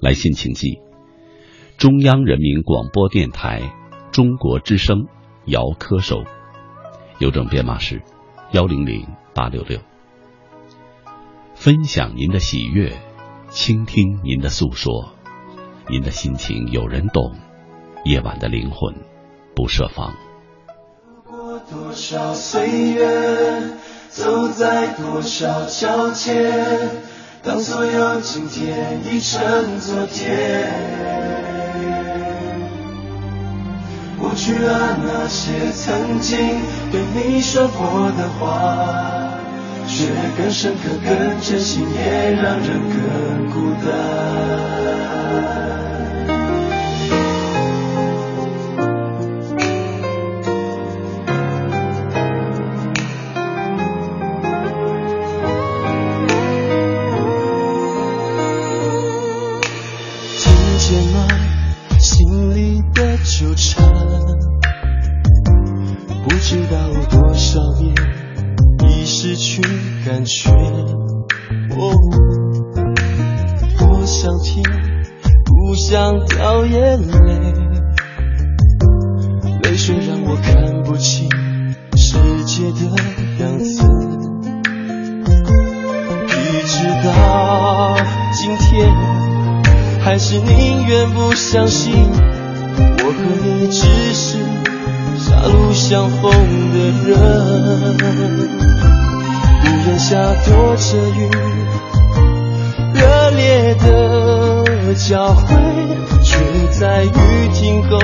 来信请寄中央人民广播电台中国之声姚科收，邮政编码是幺零零八六六。分享您的喜悦，倾听您的诉说，您的心情有人懂，夜晚的灵魂不设防。过多少岁月？走在多少交界，当所有今天已成昨天。抹去了那些曾经对你说过的话，却更深刻、更真心，也让人更孤单。去感觉，哦，我想听，不想掉眼泪。泪水让我看不清世界的样子。一直到今天，还是宁愿不相信，我和你只是狭路相逢的人。屋檐下躲着雨，热烈的交汇，却在雨停后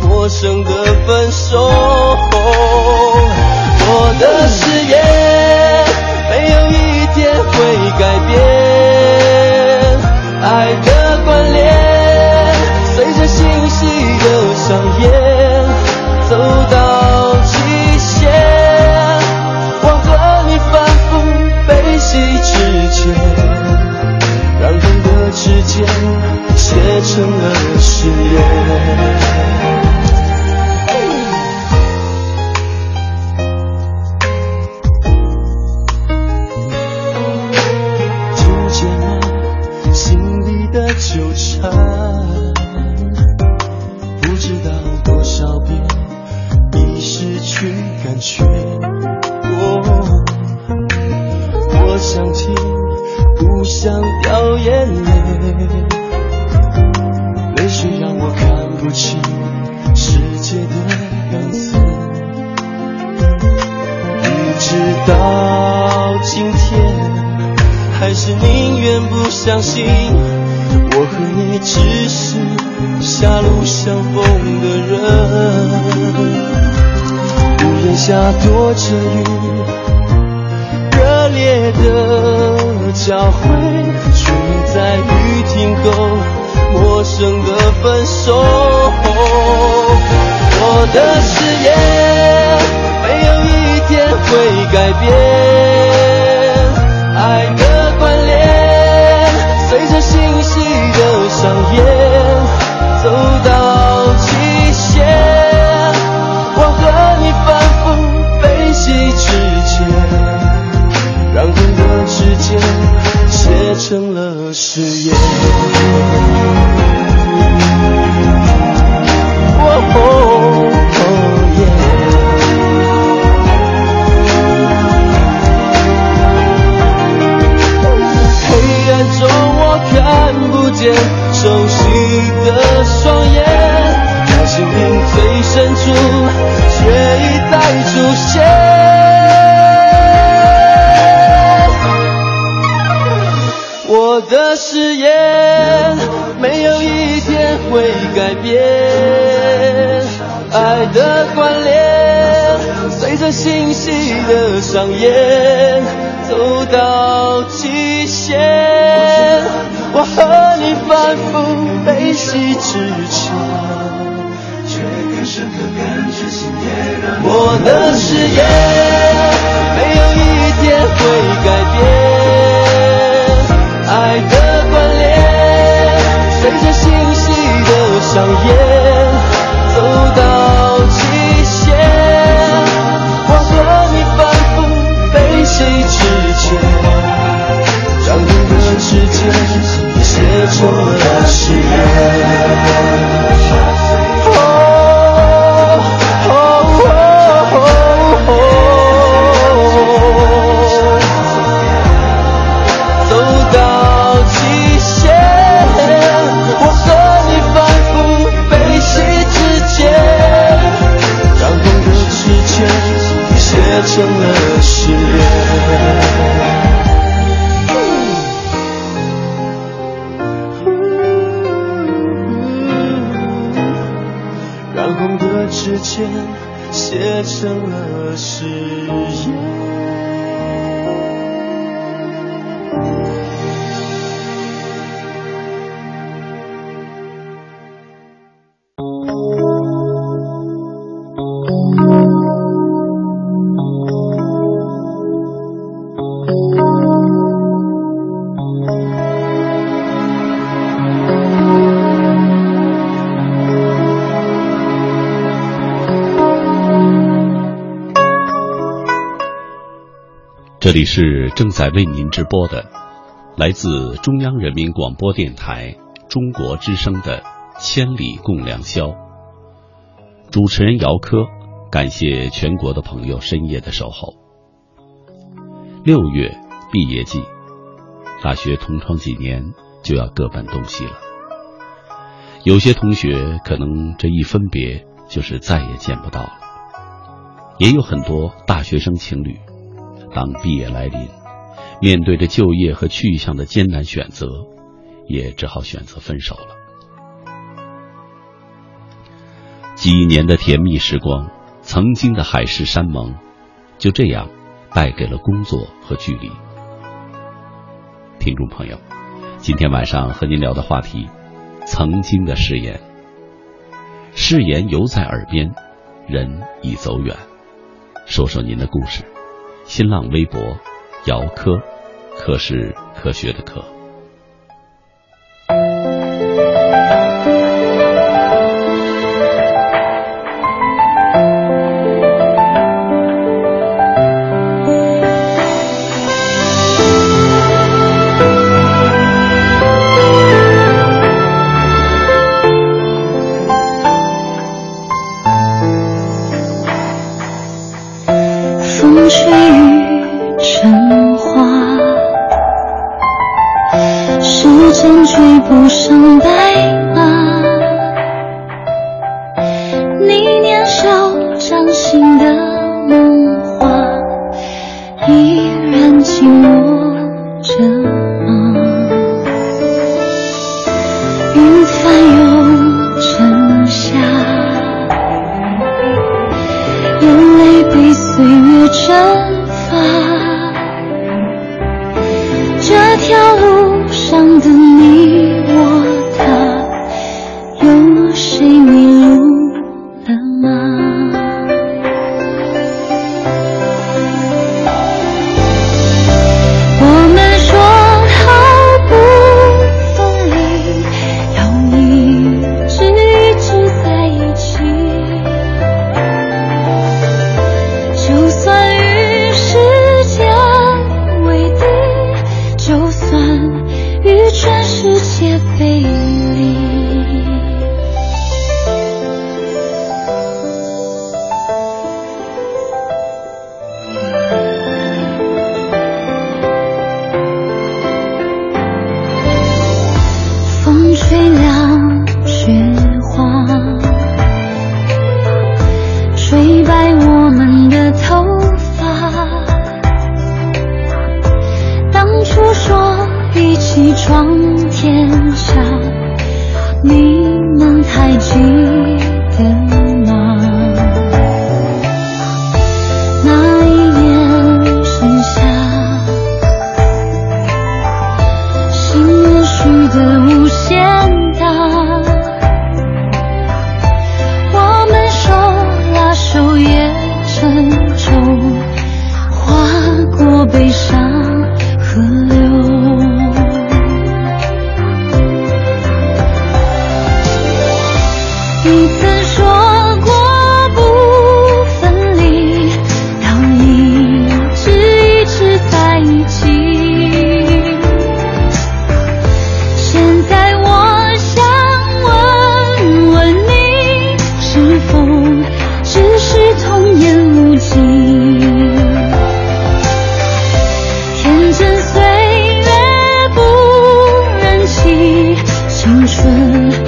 陌生的分手。我的誓言没有一天会改变，爱的。到今天还是宁愿不相信我和你只是狭路相逢的人，屋檐下躲着雨，热烈的交汇，却在雨停后，陌生的分手。我的誓言。会改变。熟悉的双眼在心灵最深处却一再出现我的誓言没有一天会改变爱的关联随着信息的上演走到这里是正在为您直播的，来自中央人民广播电台中国之声的《千里共良宵》。主持人姚科，感谢全国的朋友深夜的守候。六月毕业季，大学同窗几年就要各奔东西了。有些同学可能这一分别就是再也见不到了，也有很多大学生情侣。当毕业来临，面对着就业和去向的艰难选择，也只好选择分手了。几年的甜蜜时光，曾经的海誓山盟，就这样败给了工作和距离。听众朋友，今天晚上和您聊的话题：曾经的誓言。誓言犹在耳边，人已走远。说说您的故事。新浪微博，姚科，科是科学的科。纯，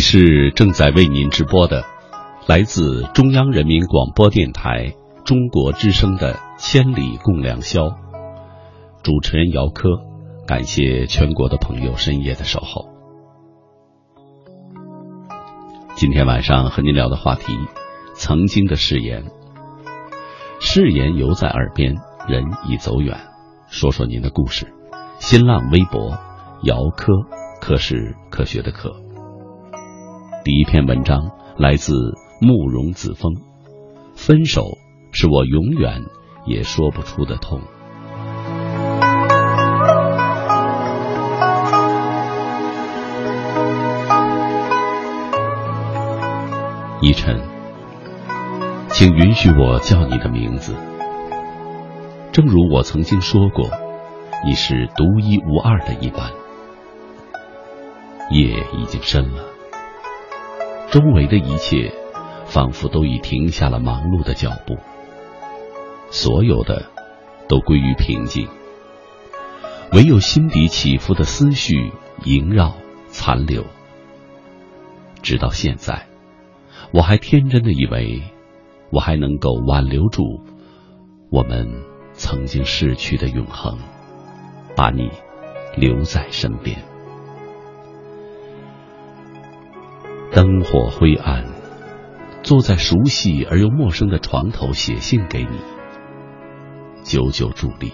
是正在为您直播的，来自中央人民广播电台中国之声的《千里共良宵》，主持人姚科，感谢全国的朋友深夜的守候。今天晚上和您聊的话题，曾经的誓言。誓言犹在耳边，人已走远。说说您的故事。新浪微博姚科，科是科学的科。第一篇文章来自慕容子峰，分手是我永远也说不出的痛。依晨，请允许我叫你的名字。正如我曾经说过，你是独一无二的一般。夜已经深了。周围的一切仿佛都已停下了忙碌的脚步，所有的都归于平静，唯有心底起伏的思绪萦绕残留。直到现在，我还天真的以为，我还能够挽留住我们曾经逝去的永恒，把你留在身边。灯火灰暗，坐在熟悉而又陌生的床头写信给你，久久伫立。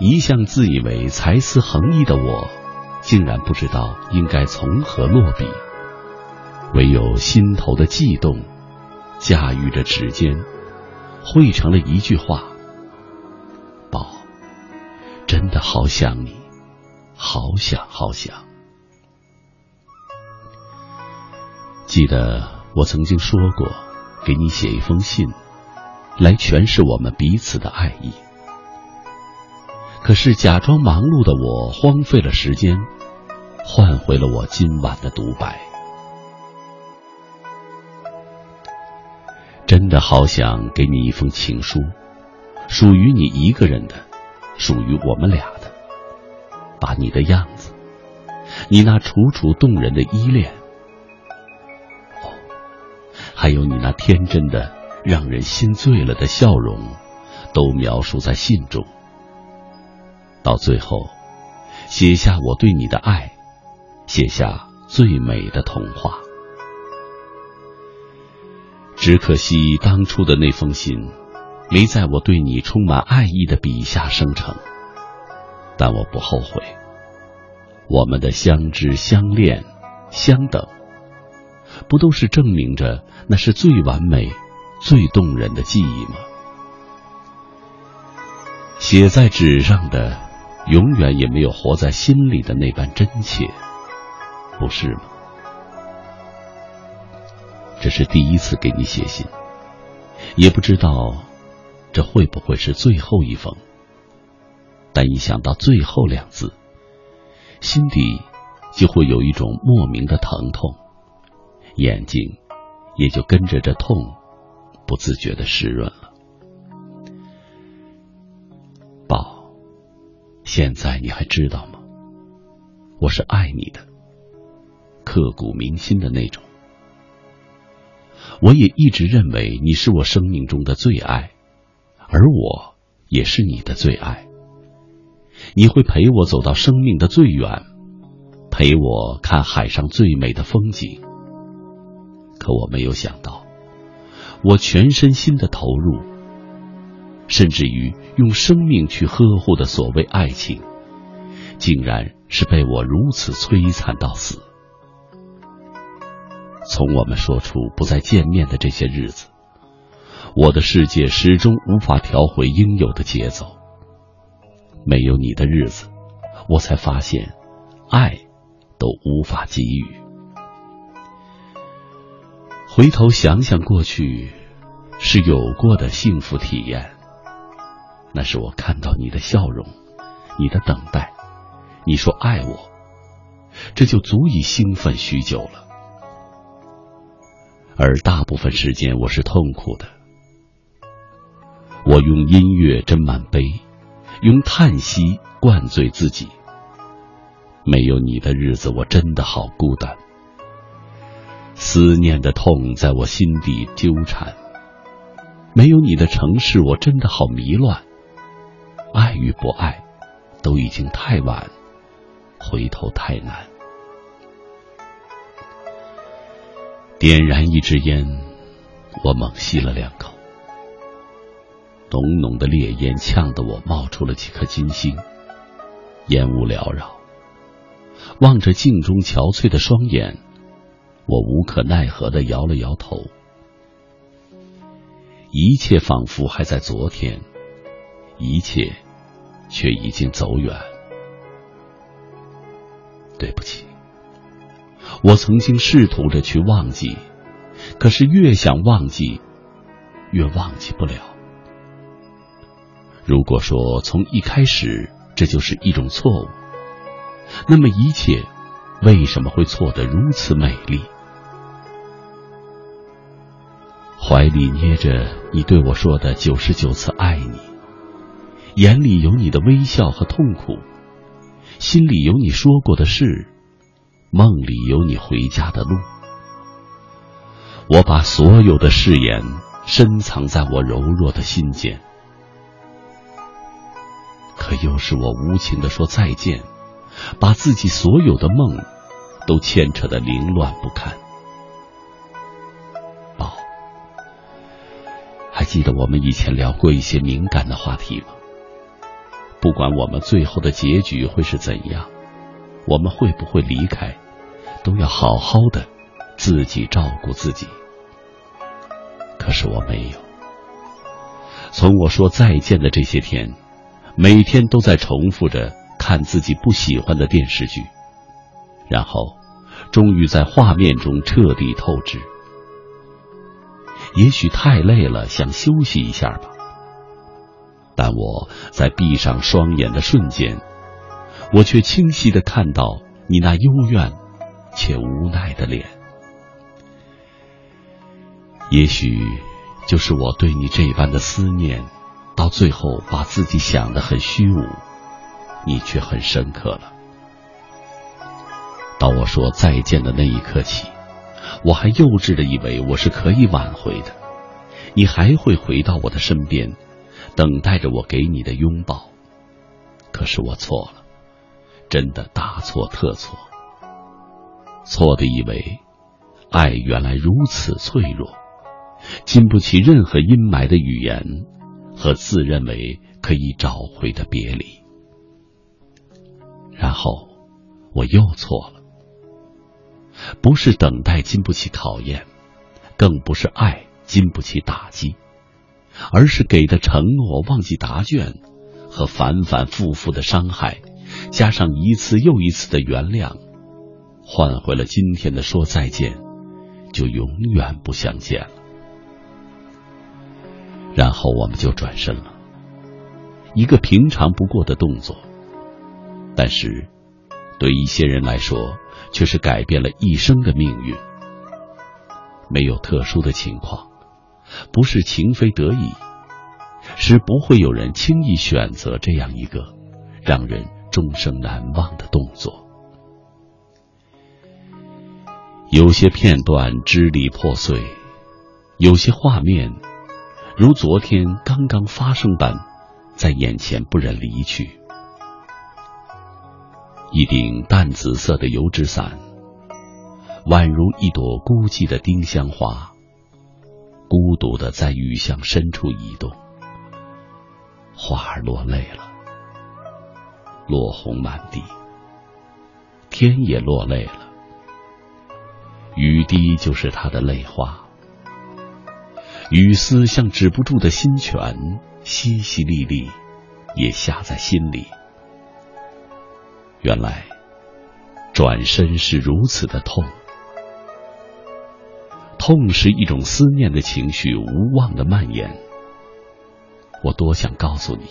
一向自以为才思横溢的我，竟然不知道应该从何落笔，唯有心头的悸动，驾驭着指尖，汇成了一句话：“宝，真的好想你，好想好想。”记得我曾经说过，给你写一封信，来诠释我们彼此的爱意。可是假装忙碌的我，荒废了时间，换回了我今晚的独白。真的好想给你一封情书，属于你一个人的，属于我们俩的。把你的样子，你那楚楚动人的依恋。还有你那天真的、让人心醉了的笑容，都描述在信中。到最后，写下我对你的爱，写下最美的童话。只可惜当初的那封信，没在我对你充满爱意的笔下生成。但我不后悔，我们的相知、相恋、相等。不都是证明着那是最完美、最动人的记忆吗？写在纸上的，永远也没有活在心里的那般真切，不是吗？这是第一次给你写信，也不知道这会不会是最后一封。但一想到最后两字，心底就会有一种莫名的疼痛。眼睛也就跟着这痛，不自觉的湿润了。宝，现在你还知道吗？我是爱你的，刻骨铭心的那种。我也一直认为你是我生命中的最爱，而我也是你的最爱。你会陪我走到生命的最远，陪我看海上最美的风景。可我没有想到，我全身心的投入，甚至于用生命去呵护的所谓爱情，竟然是被我如此摧残到死。从我们说出不再见面的这些日子，我的世界始终无法调回应有的节奏。没有你的日子，我才发现，爱都无法给予。回头想想过去，是有过的幸福体验。那是我看到你的笑容，你的等待，你说爱我，这就足以兴奋许久了。而大部分时间我是痛苦的，我用音乐斟满杯，用叹息灌醉自己。没有你的日子，我真的好孤单。思念的痛在我心底纠缠，没有你的城市，我真的好迷乱。爱与不爱，都已经太晚，回头太难。点燃一支烟，我猛吸了两口，浓浓的烈烟呛得我冒出了几颗金星。烟雾缭绕，望着镜中憔悴的双眼。我无可奈何的摇了摇头，一切仿佛还在昨天，一切却已经走远。对不起，我曾经试图着去忘记，可是越想忘记，越忘记不了。如果说从一开始这就是一种错误，那么一切为什么会错得如此美丽？怀里捏着你对我说的九十九次爱你，眼里有你的微笑和痛苦，心里有你说过的事，梦里有你回家的路。我把所有的誓言深藏在我柔弱的心间，可又是我无情的说再见，把自己所有的梦都牵扯的凌乱不堪。记得我们以前聊过一些敏感的话题吗？不管我们最后的结局会是怎样，我们会不会离开，都要好好的自己照顾自己。可是我没有。从我说再见的这些天，每天都在重复着看自己不喜欢的电视剧，然后终于在画面中彻底透支。也许太累了，想休息一下吧。但我在闭上双眼的瞬间，我却清晰的看到你那幽怨且无奈的脸。也许就是我对你这般的思念，到最后把自己想的很虚无，你却很深刻了。到我说再见的那一刻起。我还幼稚的以为我是可以挽回的，你还会回到我的身边，等待着我给你的拥抱。可是我错了，真的大错特错。错的以为，爱原来如此脆弱，经不起任何阴霾的语言和自认为可以找回的别离。然后，我又错了。不是等待经不起考验，更不是爱经不起打击，而是给的承诺忘记答卷，和反反复复的伤害，加上一次又一次的原谅，换回了今天的说再见，就永远不相见了。然后我们就转身了，一个平常不过的动作，但是对一些人来说。却是改变了一生的命运。没有特殊的情况，不是情非得已，是不会有人轻易选择这样一个让人终生难忘的动作。有些片段支离破碎，有些画面如昨天刚刚发生般，在眼前不忍离去。一顶淡紫色的油纸伞，宛如一朵孤寂的丁香花，孤独的在雨巷深处移动。花儿落泪了，落红满地，天也落泪了，雨滴就是他的泪花，雨丝像止不住的心泉，淅淅沥沥，也下在心里。原来，转身是如此的痛。痛是一种思念的情绪，无望的蔓延。我多想告诉你，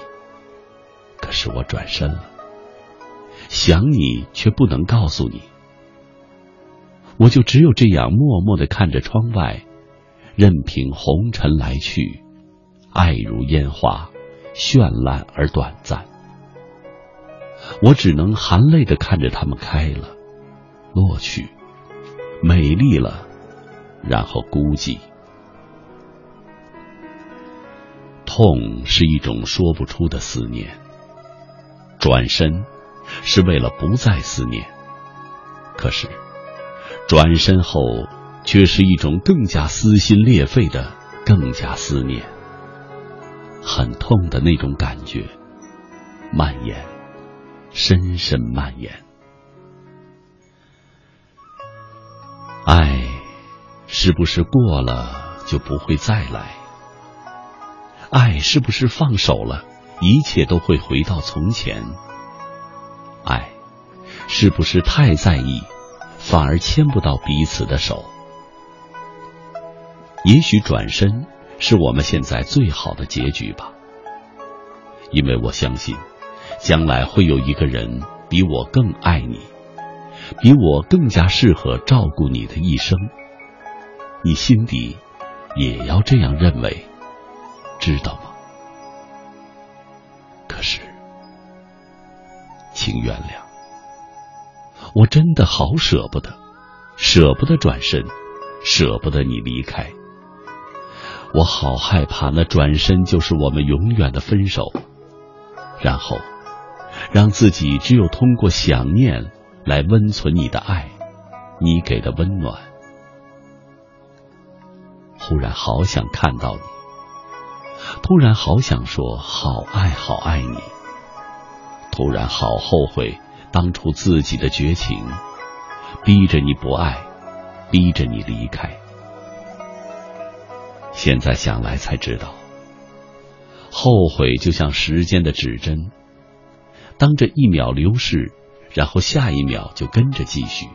可是我转身了，想你却不能告诉你。我就只有这样默默的看着窗外，任凭红尘来去，爱如烟花，绚烂而短暂。我只能含泪的看着它们开了，落去，美丽了。然后孤寂，痛是一种说不出的思念。转身是为了不再思念，可是转身后却是一种更加撕心裂肺的、更加思念。很痛的那种感觉，蔓延，深深蔓延，爱。是不是过了就不会再来？爱是不是放手了，一切都会回到从前？爱是不是太在意，反而牵不到彼此的手？也许转身是我们现在最好的结局吧，因为我相信，将来会有一个人比我更爱你，比我更加适合照顾你的一生。你心底也要这样认为，知道吗？可是，请原谅，我真的好舍不得，舍不得转身，舍不得你离开。我好害怕那转身就是我们永远的分手，然后让自己只有通过想念来温存你的爱，你给的温暖。忽然好想看到你，突然好想说好爱好爱你，突然好后悔当初自己的绝情，逼着你不爱，逼着你离开。现在想来才知道，后悔就像时间的指针，当这一秒流逝，然后下一秒就跟着继续。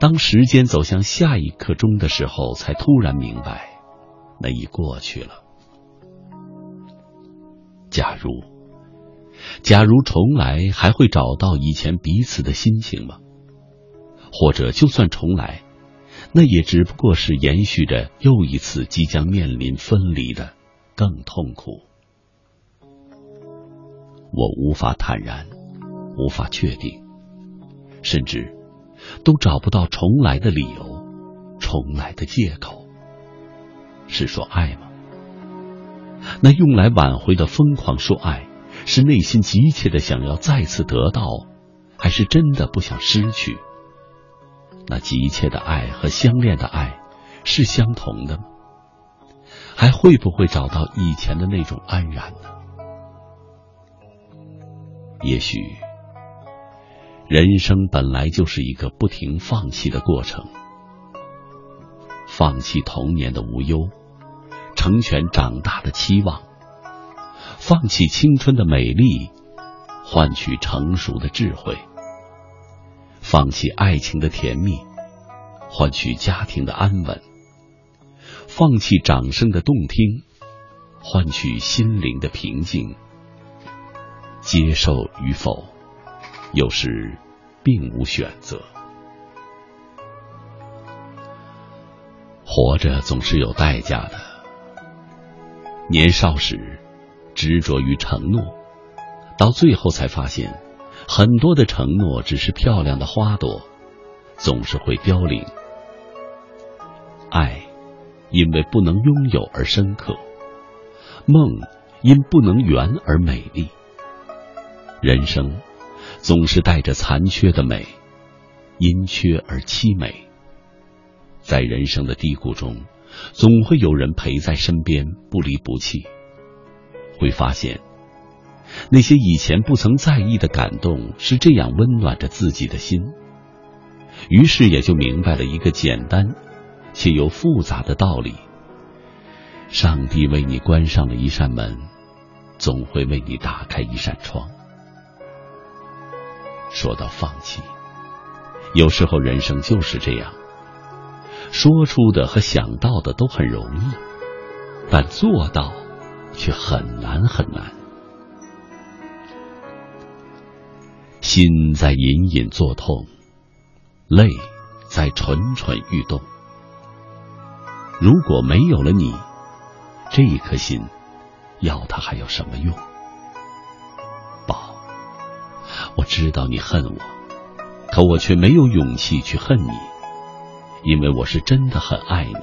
当时间走向下一刻钟的时候，才突然明白，那已过去了。假如，假如重来，还会找到以前彼此的心情吗？或者，就算重来，那也只不过是延续着又一次即将面临分离的更痛苦。我无法坦然，无法确定，甚至。都找不到重来的理由，重来的借口。是说爱吗？那用来挽回的疯狂说爱，是内心急切的想要再次得到，还是真的不想失去？那急切的爱和相恋的爱是相同的吗？还会不会找到以前的那种安然呢？也许。人生本来就是一个不停放弃的过程，放弃童年的无忧，成全长大的期望；放弃青春的美丽，换取成熟的智慧；放弃爱情的甜蜜，换取家庭的安稳；放弃掌声的动听，换取心灵的平静。接受与否？有时，并无选择。活着总是有代价的。年少时，执着于承诺，到最后才发现，很多的承诺只是漂亮的花朵，总是会凋零。爱，因为不能拥有而深刻；梦，因不能圆而美丽。人生。总是带着残缺的美，因缺而凄美。在人生的低谷中，总会有人陪在身边，不离不弃。会发现，那些以前不曾在意的感动，是这样温暖着自己的心。于是也就明白了一个简单且又复杂的道理：上帝为你关上了一扇门，总会为你打开一扇窗。说到放弃，有时候人生就是这样，说出的和想到的都很容易，但做到却很难很难。心在隐隐作痛。泪在蠢蠢欲动。如果没有了你，这一颗心，要它还有什么用？我知道你恨我，可我却没有勇气去恨你，因为我是真的很爱你，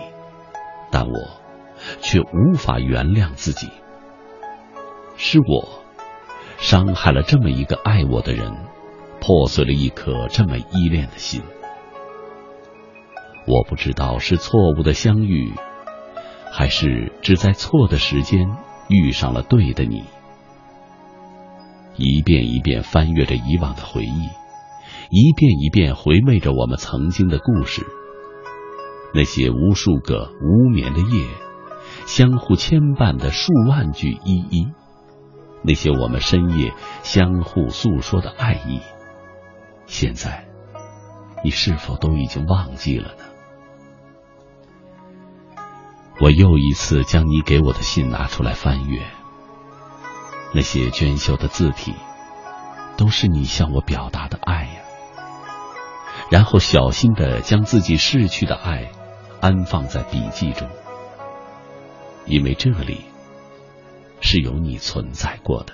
但我却无法原谅自己。是我伤害了这么一个爱我的人。破碎了一颗这么依恋的心，我不知道是错误的相遇，还是只在错的时间遇上了对的你。一遍一遍翻阅着以往的回忆，一遍一遍回味着我们曾经的故事。那些无数个无眠的夜，相互牵绊的数万句依依，那些我们深夜相互诉说的爱意。现在，你是否都已经忘记了呢？我又一次将你给我的信拿出来翻阅，那些娟秀的字体，都是你向我表达的爱呀。然后小心的将自己逝去的爱安放在笔记中，因为这里是有你存在过的。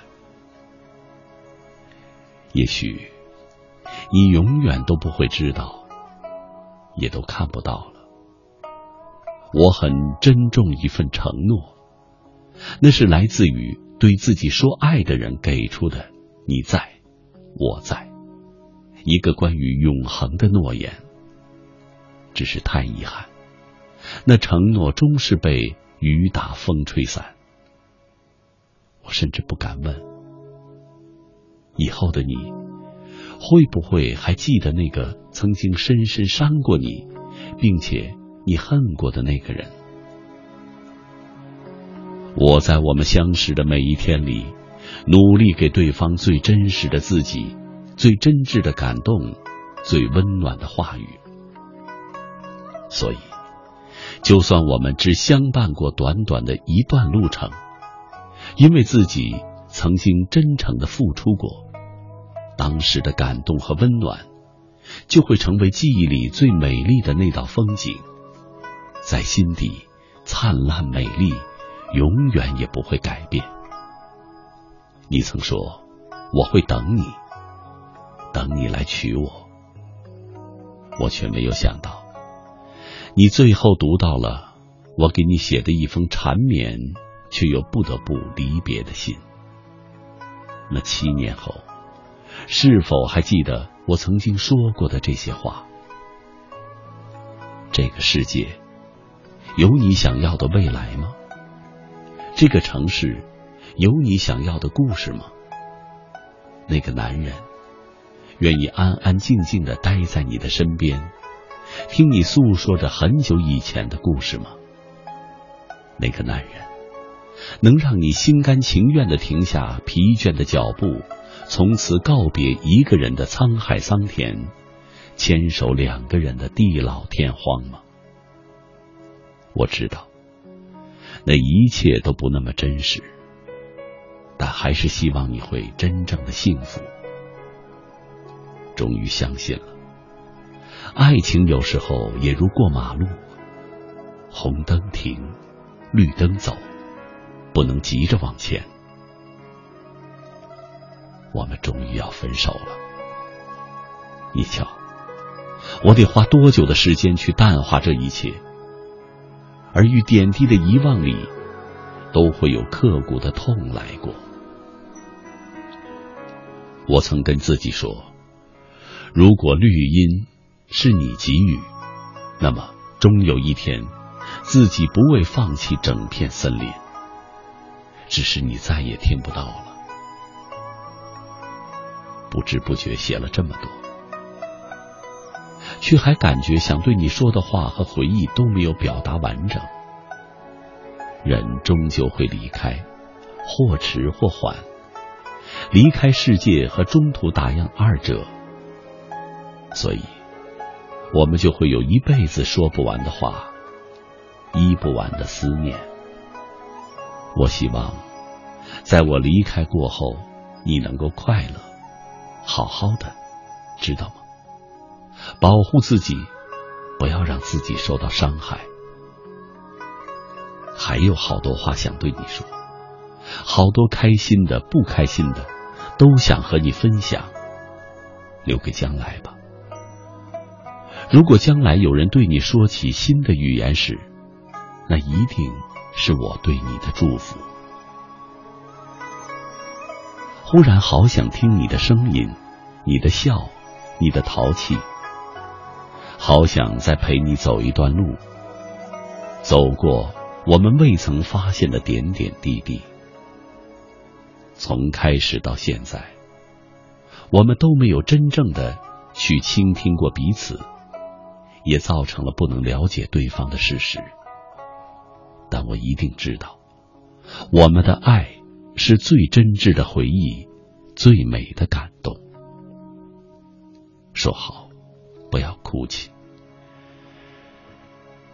也许。你永远都不会知道，也都看不到了。我很珍重一份承诺，那是来自于对自己说爱的人给出的“你在，我在”，一个关于永恒的诺言。只是太遗憾，那承诺终是被雨打风吹散。我甚至不敢问，以后的你。会不会还记得那个曾经深深伤过你，并且你恨过的那个人？我在我们相识的每一天里，努力给对方最真实的自己，最真挚的感动，最温暖的话语。所以，就算我们只相伴过短短的一段路程，因为自己曾经真诚的付出过。当时的感动和温暖，就会成为记忆里最美丽的那道风景，在心底灿烂美丽，永远也不会改变。你曾说我会等你，等你来娶我，我却没有想到，你最后读到了我给你写的一封缠绵却又不得不离别的信。那七年后。是否还记得我曾经说过的这些话？这个世界有你想要的未来吗？这个城市有你想要的故事吗？那个男人愿意安安静静的待在你的身边，听你诉说着很久以前的故事吗？那个男人能让你心甘情愿的停下疲倦的脚步？从此告别一个人的沧海桑田，牵手两个人的地老天荒吗？我知道，那一切都不那么真实，但还是希望你会真正的幸福。终于相信了，爱情有时候也如过马路，红灯停，绿灯走，不能急着往前。我们终于要分手了，你瞧，我得花多久的时间去淡化这一切？而与点滴的遗忘里，都会有刻骨的痛来过。我曾跟自己说，如果绿荫是你给予，那么终有一天，自己不为放弃整片森林，只是你再也听不到了。不知不觉写了这么多，却还感觉想对你说的话和回忆都没有表达完整。人终究会离开，或迟或缓，离开世界和中途打烊二者，所以，我们就会有一辈子说不完的话，医不完的思念。我希望，在我离开过后，你能够快乐。好好的，知道吗？保护自己，不要让自己受到伤害。还有好多话想对你说，好多开心的、不开心的，都想和你分享。留给将来吧。如果将来有人对你说起新的语言时，那一定是我对你的祝福。忽然好想听你的声音，你的笑，你的淘气。好想再陪你走一段路，走过我们未曾发现的点点滴滴。从开始到现在，我们都没有真正的去倾听过彼此，也造成了不能了解对方的事实。但我一定知道，我们的爱。是最真挚的回忆，最美的感动。说好，不要哭泣。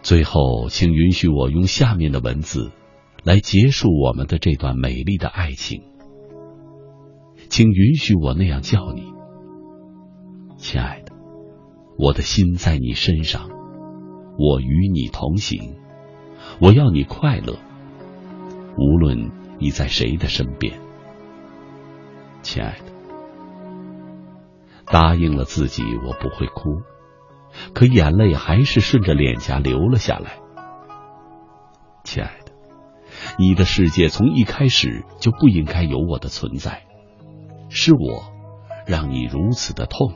最后，请允许我用下面的文字来结束我们的这段美丽的爱情。请允许我那样叫你，亲爱的，我的心在你身上，我与你同行，我要你快乐，无论。你在谁的身边，亲爱的？答应了自己，我不会哭，可眼泪还是顺着脸颊流了下来。亲爱的，你的世界从一开始就不应该有我的存在，是我让你如此的痛，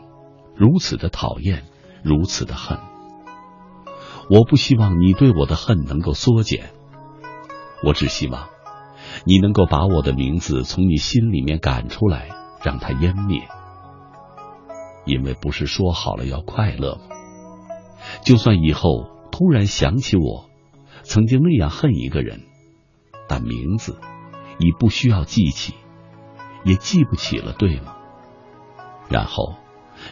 如此的讨厌，如此的恨。我不希望你对我的恨能够缩减，我只希望。你能够把我的名字从你心里面赶出来，让它湮灭，因为不是说好了要快乐吗？就算以后突然想起我曾经那样恨一个人，但名字已不需要记起，也记不起了，对吗？然后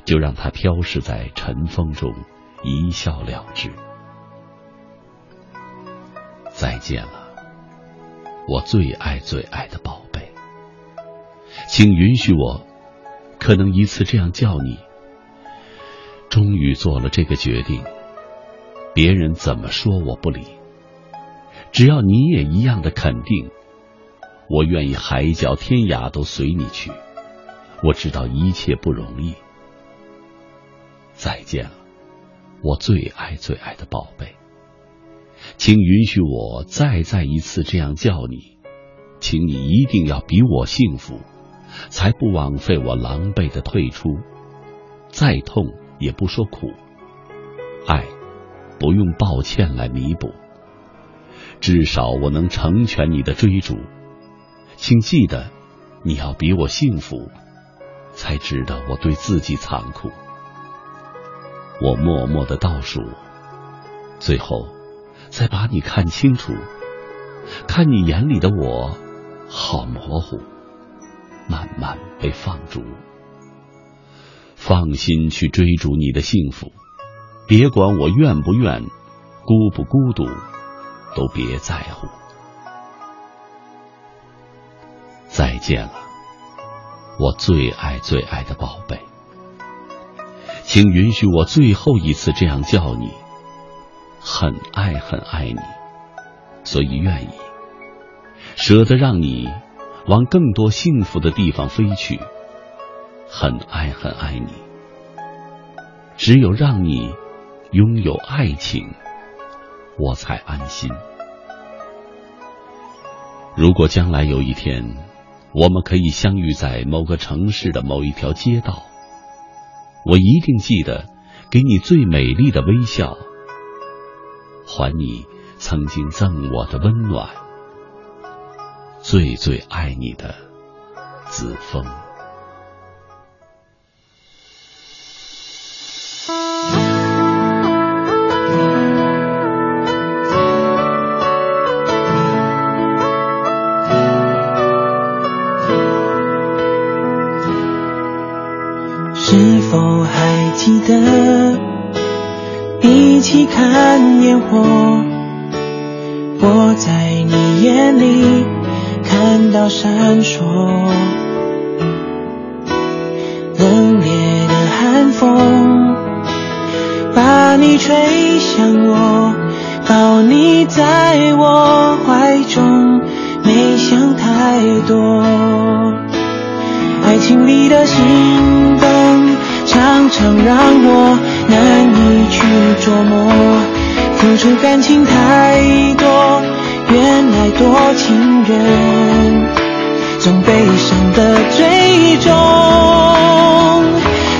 就让它飘逝在尘封中，一笑了之。再见了。我最爱最爱的宝贝，请允许我，可能一次这样叫你。终于做了这个决定，别人怎么说我不理，只要你也一样的肯定，我愿意海角天涯都随你去。我知道一切不容易。再见了，我最爱最爱的宝贝。请允许我再再一次这样叫你，请你一定要比我幸福，才不枉费我狼狈的退出。再痛也不说苦，爱不用抱歉来弥补。至少我能成全你的追逐。请记得，你要比我幸福，才值得我对自己残酷。我默默的倒数，最后。再把你看清楚，看你眼里的我，好模糊，慢慢被放逐。放心去追逐你的幸福，别管我愿不愿，孤不孤独，都别在乎。再见了，我最爱最爱的宝贝，请允许我最后一次这样叫你。很爱很爱你，所以愿意舍得让你往更多幸福的地方飞去。很爱很爱你，只有让你拥有爱情，我才安心。如果将来有一天，我们可以相遇在某个城市的某一条街道，我一定记得给你最美丽的微笑。还你曾经赠我的温暖，最最爱你的子枫。是否还记得一起看烟火？我在你眼里看到闪烁，冷冽的寒风把你吹向我，抱你在我怀中，没想太多。爱情里的心动，常常让我难以去琢磨。付出感情太多，原来多情人，总悲伤的最终。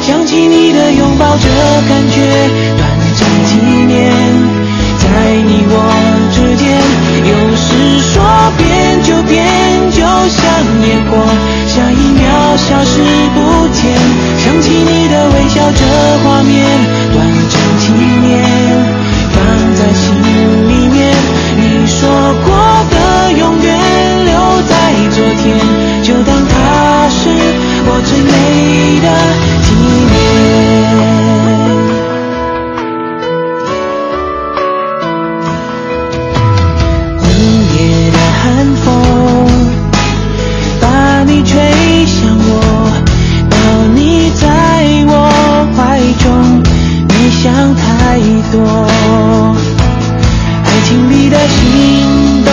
想起你的拥抱，这感觉短暂几年，在你我之间，有时说变就变，就像烟火，下一秒消失不见。想起你的微笑，这画面短暂几年。放在心，你说过的永远留在昨天，就当它是我最美的纪念。冷冽的寒风把你吹向我，抱你在我怀中，没想太多。的心动，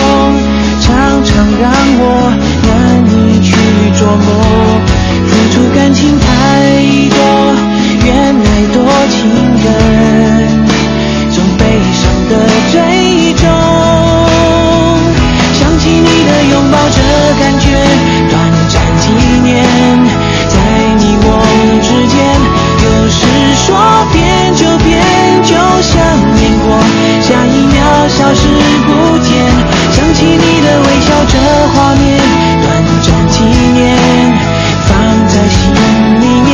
常常让我难以去琢磨。付出感情太多，原来多情人，总悲伤的最终。想起你的拥抱，这感觉短暂几年，在你我之间，有时说变就变，就像烟火，下一秒消失。的，画面短暂纪念，放在心里面。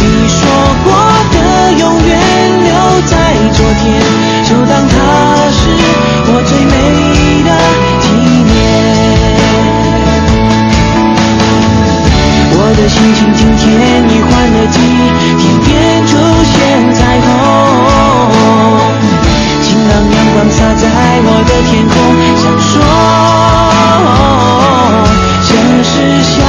你说过的永远留在昨天，就当它是我最美的纪念。我的心情今天已换了季，现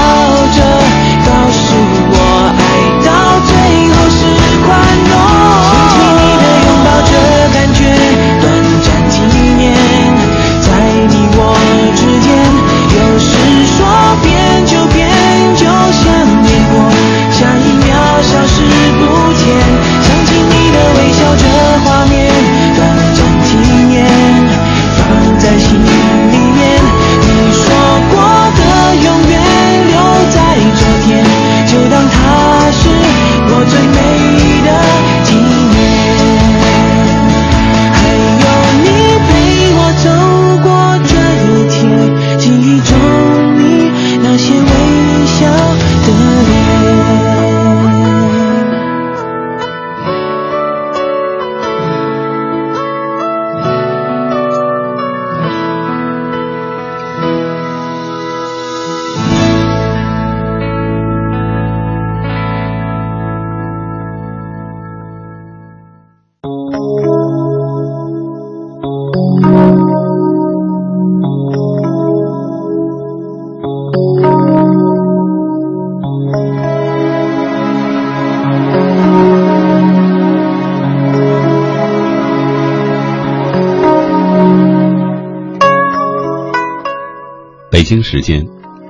北京时间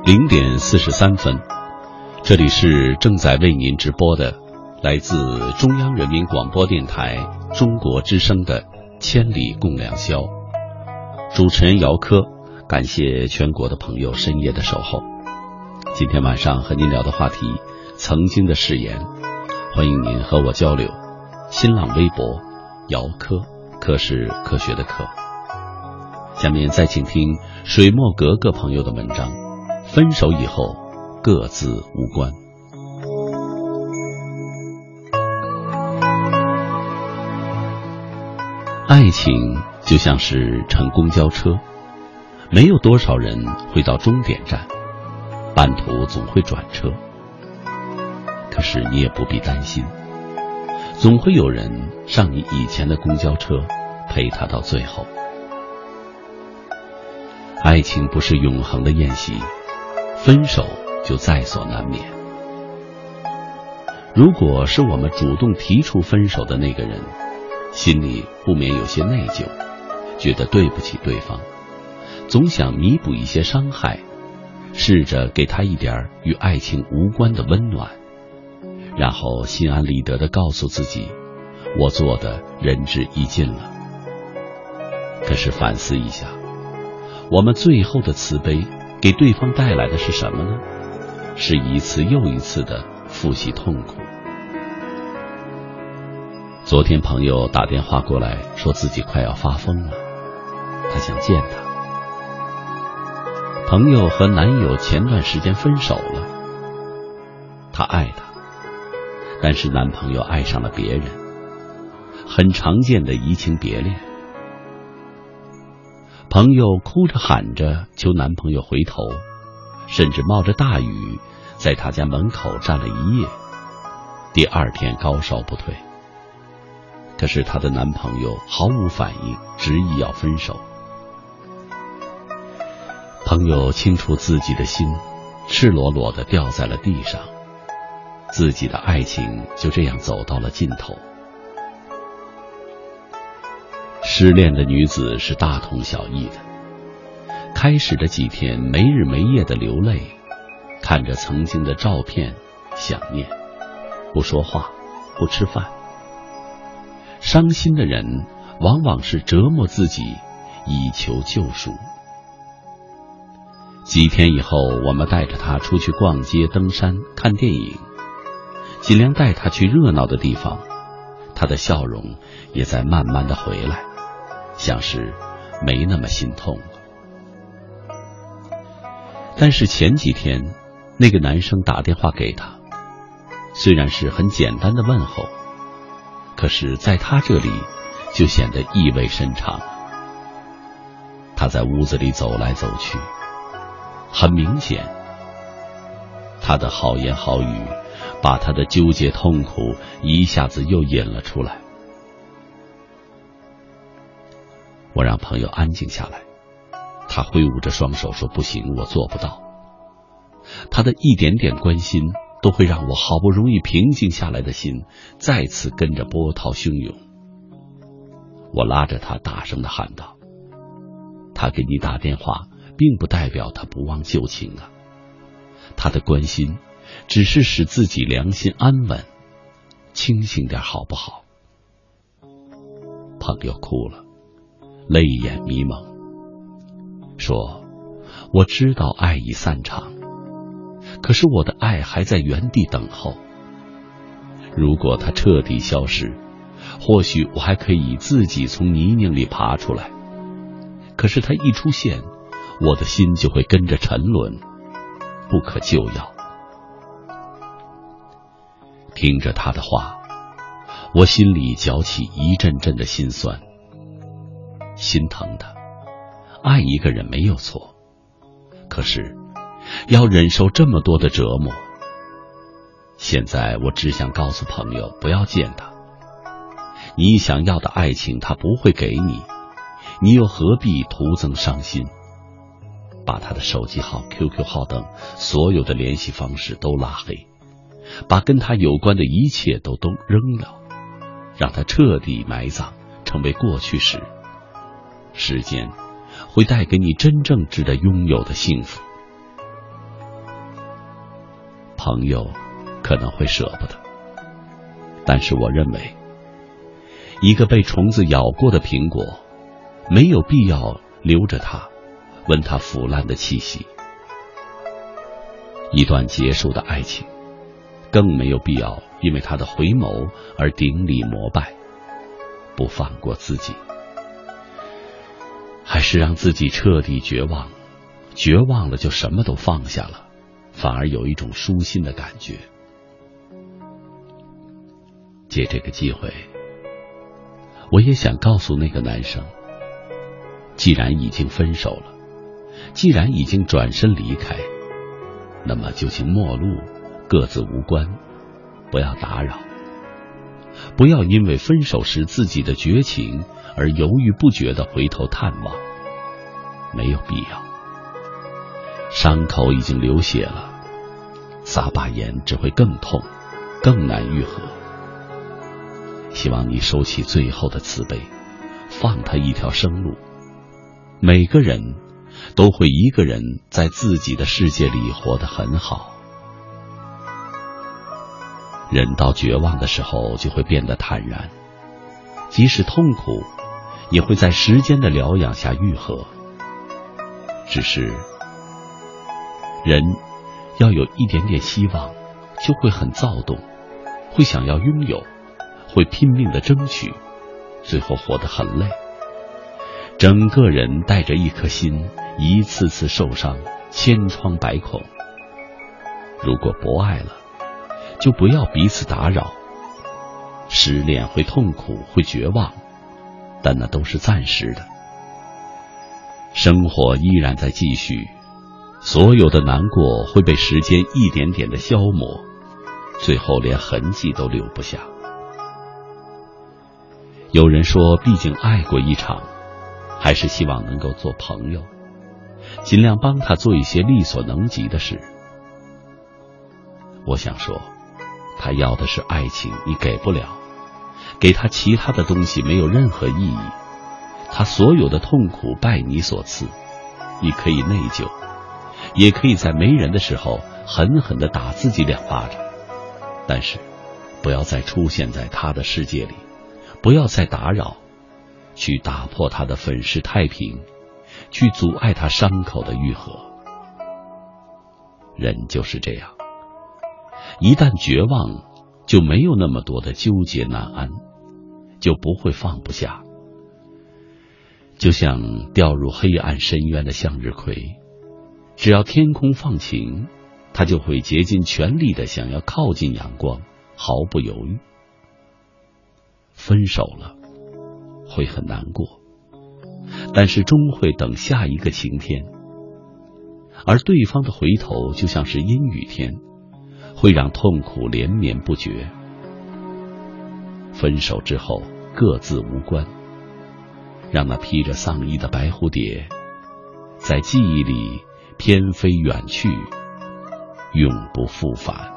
零点四十三分，这里是正在为您直播的来自中央人民广播电台中国之声的《千里共良宵》，主持人姚科，感谢全国的朋友深夜的守候。今天晚上和您聊的话题，曾经的誓言，欢迎您和我交流。新浪微博姚科，科是科学的科。下面再请听水墨格格朋友的文章：分手以后，各自无关。爱情就像是乘公交车，没有多少人会到终点站，半途总会转车。可是你也不必担心，总会有人上你以前的公交车，陪他到最后。爱情不是永恒的宴席，分手就在所难免。如果是我们主动提出分手的那个人，心里不免有些内疚，觉得对不起对方，总想弥补一些伤害，试着给他一点与爱情无关的温暖，然后心安理得的告诉自己，我做的仁至义尽了。可是反思一下。我们最后的慈悲，给对方带来的是什么呢？是一次又一次的复习痛苦。昨天朋友打电话过来，说自己快要发疯了，他想见他。朋友和男友前段时间分手了，她爱他，但是男朋友爱上了别人，很常见的移情别恋。朋友哭着喊着求男朋友回头，甚至冒着大雨在他家门口站了一夜。第二天高烧不退，可是她的男朋友毫无反应，执意要分手。朋友清楚自己的心赤裸裸的掉在了地上，自己的爱情就这样走到了尽头。失恋的女子是大同小异的。开始的几天没日没夜的流泪，看着曾经的照片，想念，不说话，不吃饭。伤心的人往往是折磨自己，以求救赎。几天以后，我们带着他出去逛街、登山、看电影，尽量带他去热闹的地方，他的笑容也在慢慢的回来。像是没那么心痛了，但是前几天那个男生打电话给他，虽然是很简单的问候，可是在他这里就显得意味深长。他在屋子里走来走去，很明显，他的好言好语把他的纠结痛苦一下子又引了出来。我让朋友安静下来，他挥舞着双手说：“不行，我做不到。”他的一点点关心，都会让我好不容易平静下来的心再次跟着波涛汹涌。我拉着他大声的喊道：“他给你打电话，并不代表他不忘旧情啊！他的关心，只是使自己良心安稳，清醒点好不好？”朋友哭了。泪眼迷蒙，说：“我知道爱已散场，可是我的爱还在原地等候。如果它彻底消失，或许我还可以自己从泥泞里爬出来。可是它一出现，我的心就会跟着沉沦，不可救药。”听着他的话，我心里搅起一阵阵的心酸。心疼的，爱一个人没有错，可是要忍受这么多的折磨。现在我只想告诉朋友，不要见他。你想要的爱情他不会给你，你又何必徒增伤心？把他的手机号、QQ 号等所有的联系方式都拉黑，把跟他有关的一切都都扔了，让他彻底埋葬，成为过去时。时间会带给你真正值得拥有的幸福。朋友可能会舍不得，但是我认为，一个被虫子咬过的苹果，没有必要留着它，闻它腐烂的气息。一段结束的爱情，更没有必要因为他的回眸而顶礼膜拜，不放过自己。还是让自己彻底绝望？绝望了就什么都放下了，反而有一种舒心的感觉。借这个机会，我也想告诉那个男生：既然已经分手了，既然已经转身离开，那么就请陌路，各自无关，不要打扰，不要因为分手时自己的绝情而犹豫不决的回头探望，没有必要。伤口已经流血了，撒把盐只会更痛，更难愈合。希望你收起最后的慈悲，放他一条生路。每个人都会一个人在自己的世界里活得很好。人到绝望的时候，就会变得坦然，即使痛苦，也会在时间的疗养下愈合。只是。人要有一点点希望，就会很躁动，会想要拥有，会拼命的争取，最后活得很累。整个人带着一颗心，一次次受伤，千疮百孔。如果不爱了，就不要彼此打扰。失恋会痛苦，会绝望，但那都是暂时的。生活依然在继续。所有的难过会被时间一点点的消磨，最后连痕迹都留不下。有人说，毕竟爱过一场，还是希望能够做朋友，尽量帮他做一些力所能及的事。我想说，他要的是爱情，你给不了，给他其他的东西没有任何意义。他所有的痛苦拜你所赐，你可以内疚。也可以在没人的时候狠狠的打自己两巴掌，但是不要再出现在他的世界里，不要再打扰，去打破他的粉饰太平，去阻碍他伤口的愈合。人就是这样，一旦绝望，就没有那么多的纠结难安，就不会放不下，就像掉入黑暗深渊的向日葵。只要天空放晴，他就会竭尽全力的想要靠近阳光，毫不犹豫。分手了，会很难过，但是终会等下一个晴天。而对方的回头就像是阴雨天，会让痛苦连绵不绝。分手之后各自无关，让那披着丧衣的白蝴蝶，在记忆里。翩飞远去，永不复返。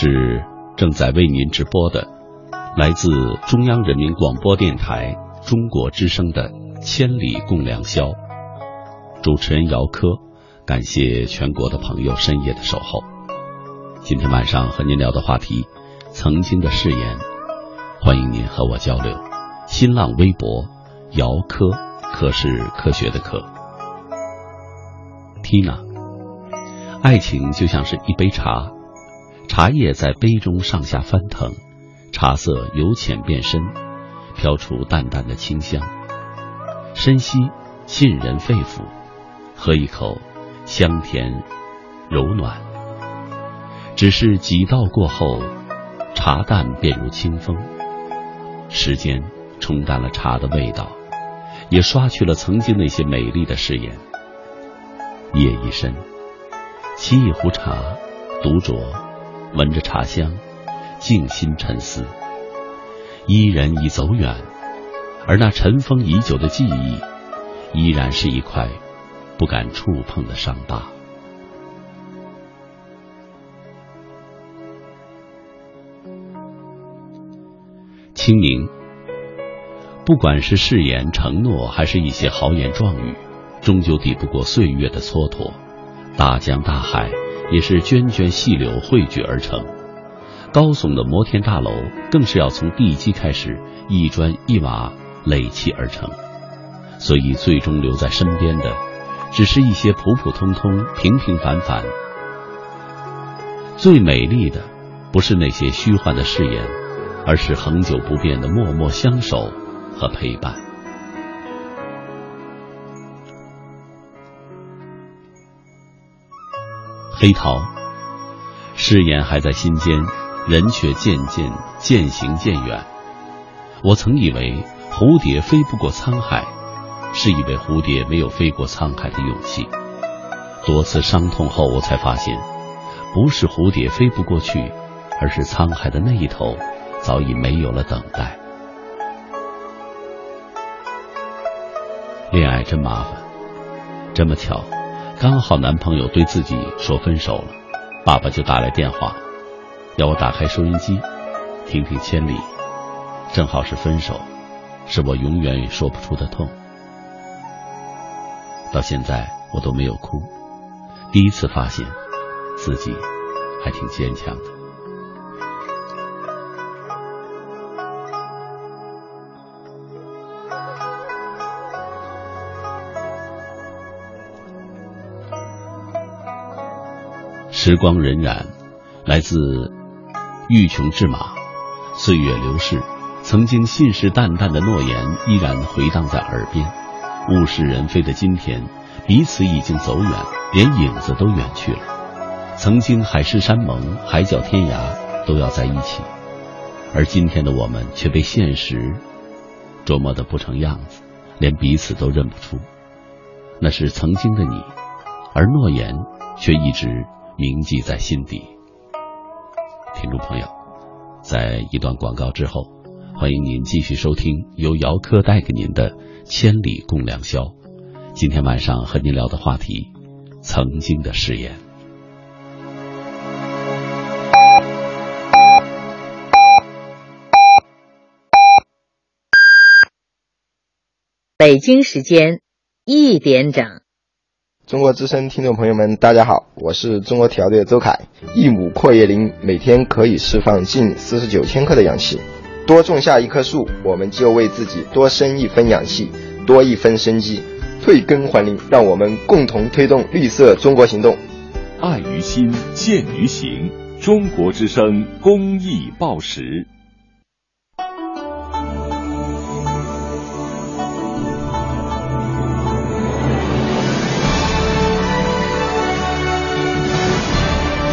是正在为您直播的来自中央人民广播电台中国之声的《千里共良宵》，主持人姚科，感谢全国的朋友深夜的守候。今天晚上和您聊的话题，曾经的誓言，欢迎您和我交流。新浪微博姚科，科是科学的科。Tina。爱情就像是一杯茶，茶叶在杯中上下翻腾，茶色由浅变深，飘出淡淡的清香，深吸沁人肺腑，喝一口，香甜柔暖。只是几道过后，茶淡便如清风，时间冲淡了茶的味道，也刷去了曾经那些美丽的誓言。夜已深。沏一壶茶，独酌，闻着茶香，静心沉思。伊人已走远，而那尘封已久的记忆，依然是一块不敢触碰的伤疤。清明，不管是誓言、承诺，还是一些豪言壮语，终究抵不过岁月的蹉跎。大江大海也是涓涓细流汇聚而成，高耸的摩天大楼更是要从地基开始一砖一瓦垒砌而成，所以最终留在身边的，只是一些普普通通、平平凡凡。最美丽的，不是那些虚幻的誓言，而是恒久不变的默默相守和陪伴。黑桃，誓言还在心间，人却渐渐渐行渐远。我曾以为蝴蝶飞不过沧海，是以为蝴蝶没有飞过沧海的勇气。多次伤痛后，我才发现，不是蝴蝶飞不过去，而是沧海的那一头早已没有了等待。恋爱真麻烦，这么巧。刚好男朋友对自己说分手了，爸爸就打来电话，要我打开收音机，听听《千里》，正好是分手，是我永远也说不出的痛。到现在我都没有哭，第一次发现自己还挺坚强的。时光荏苒，来自欲穷志马。岁月流逝，曾经信誓旦旦的诺言依然回荡在耳边。物是人非的今天，彼此已经走远，连影子都远去了。曾经海誓山盟、海角天涯都要在一起，而今天的我们却被现实琢磨得不成样子，连彼此都认不出，那是曾经的你，而诺言却一直铭记在心底。听众朋友，在一段广告之后，欢迎您继续收听由姚科带给您的《千里共良宵》。今天晚上和您聊的话题，曾经的誓言。北京时间一点整。中国之声听众朋友们，大家好，我是中国体疗队的周凯。一亩阔叶林每天可以释放近四十九千克的氧气，多种下一棵树，我们就为自己多生一分氧气，多一分生机。退耕还林，让我们共同推动绿色中国行动。爱于心，见于行。中国之声公益报时。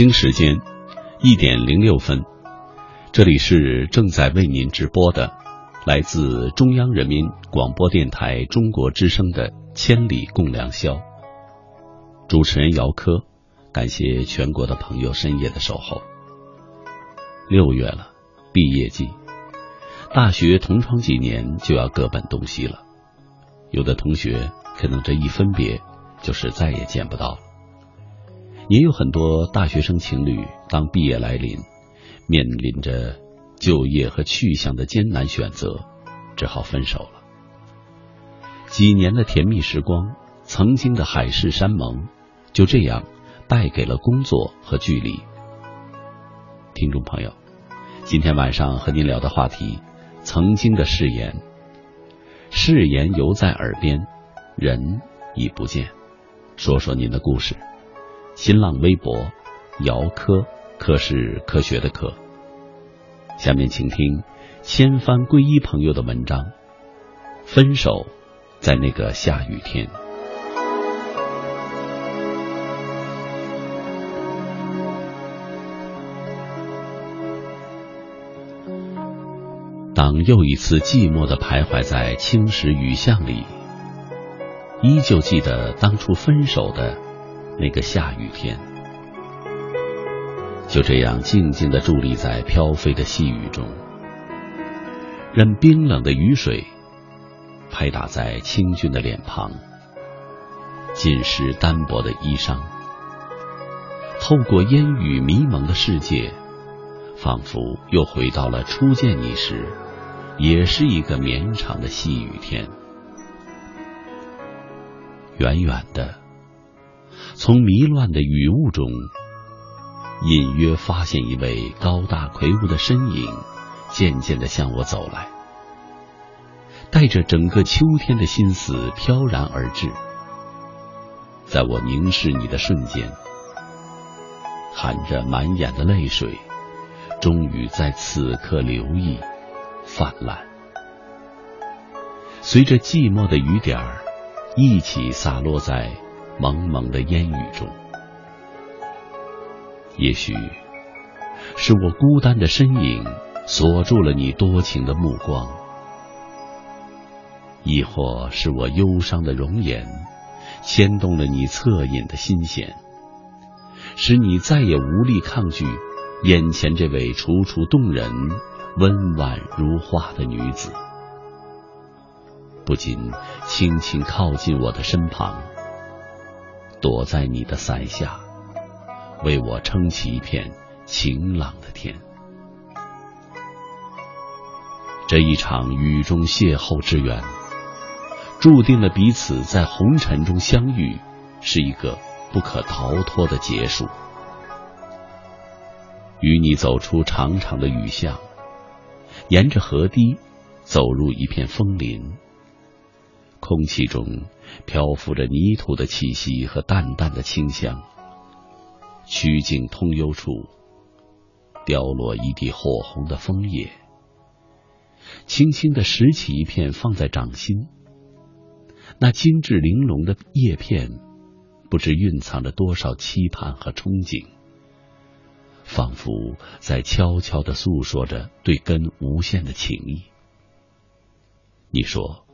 北京时间一点零六分，这里是正在为您直播的，来自中央人民广播电台中国之声的《千里共良宵》。主持人姚科，感谢全国的朋友深夜的守候。六月了，毕业季，大学同窗几年就要各奔东西了，有的同学可能这一分别就是再也见不到了。也有很多大学生情侣，当毕业来临，面临着就业和去向的艰难选择，只好分手了。几年的甜蜜时光，曾经的海誓山盟，就这样败给了工作和距离。听众朋友，今天晚上和您聊的话题，曾经的誓言，誓言犹在耳边，人已不见。说说您的故事。新浪微博，姚科，科是科学的科。下面请听千帆归一朋友的文章。分手，在那个下雨天。当又一次寂寞的徘徊在青石雨巷里，依旧记得当初分手的。那个下雨天，就这样静静的伫立在飘飞的细雨中，任冰冷的雨水拍打在清俊的脸庞，浸湿单薄的衣裳。透过烟雨迷蒙的世界，仿佛又回到了初见你时，也是一个绵长的细雨天，远远的。从迷乱的雨雾中，隐约发现一位高大魁梧的身影，渐渐的向我走来，带着整个秋天的心思飘然而至。在我凝视你的瞬间，含着满眼的泪水，终于在此刻流溢泛滥，随着寂寞的雨点儿一起洒落在。蒙蒙的烟雨中，也许是我孤单的身影锁住了你多情的目光，亦或是我忧伤的容颜牵动了你恻隐的心弦，使你再也无力抗拒眼前这位楚楚动人、温婉如画的女子，不禁轻轻靠近我的身旁。躲在你的伞下，为我撑起一片晴朗的天。这一场雨中邂逅之缘，注定了彼此在红尘中相遇，是一个不可逃脱的结束。与你走出长长的雨巷，沿着河堤走入一片枫林，空气中。漂浮着泥土的气息和淡淡的清香。曲径通幽处，掉落一地火红的枫叶，轻轻的拾起一片放在掌心。那精致玲珑的叶片，不知蕴藏着多少期盼和憧憬，仿佛在悄悄的诉说着对根无限的情谊。你说。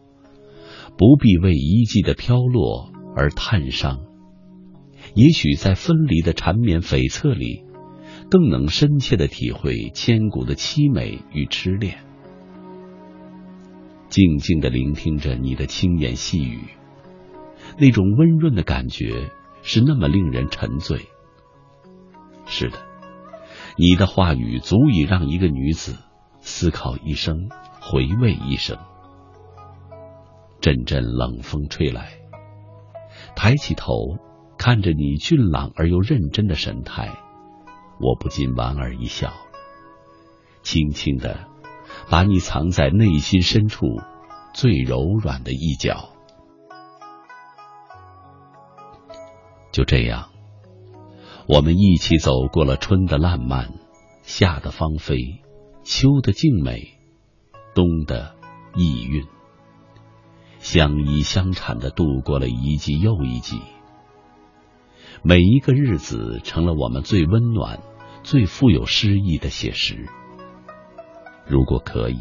不必为一季的飘落而叹伤，也许在分离的缠绵悱恻里，更能深切的体会千古的凄美与痴恋。静静的聆听着你的轻言细语，那种温润的感觉是那么令人沉醉。是的，你的话语足以让一个女子思考一生，回味一生。阵阵冷风吹来，抬起头看着你俊朗而又认真的神态，我不禁莞尔一笑，轻轻的把你藏在内心深处最柔软的一角。就这样，我们一起走过了春的烂漫、夏的芳菲、秋的静美、冬的意蕴。相依相缠的度过了一季又一季，每一个日子成了我们最温暖、最富有诗意的写实。如果可以，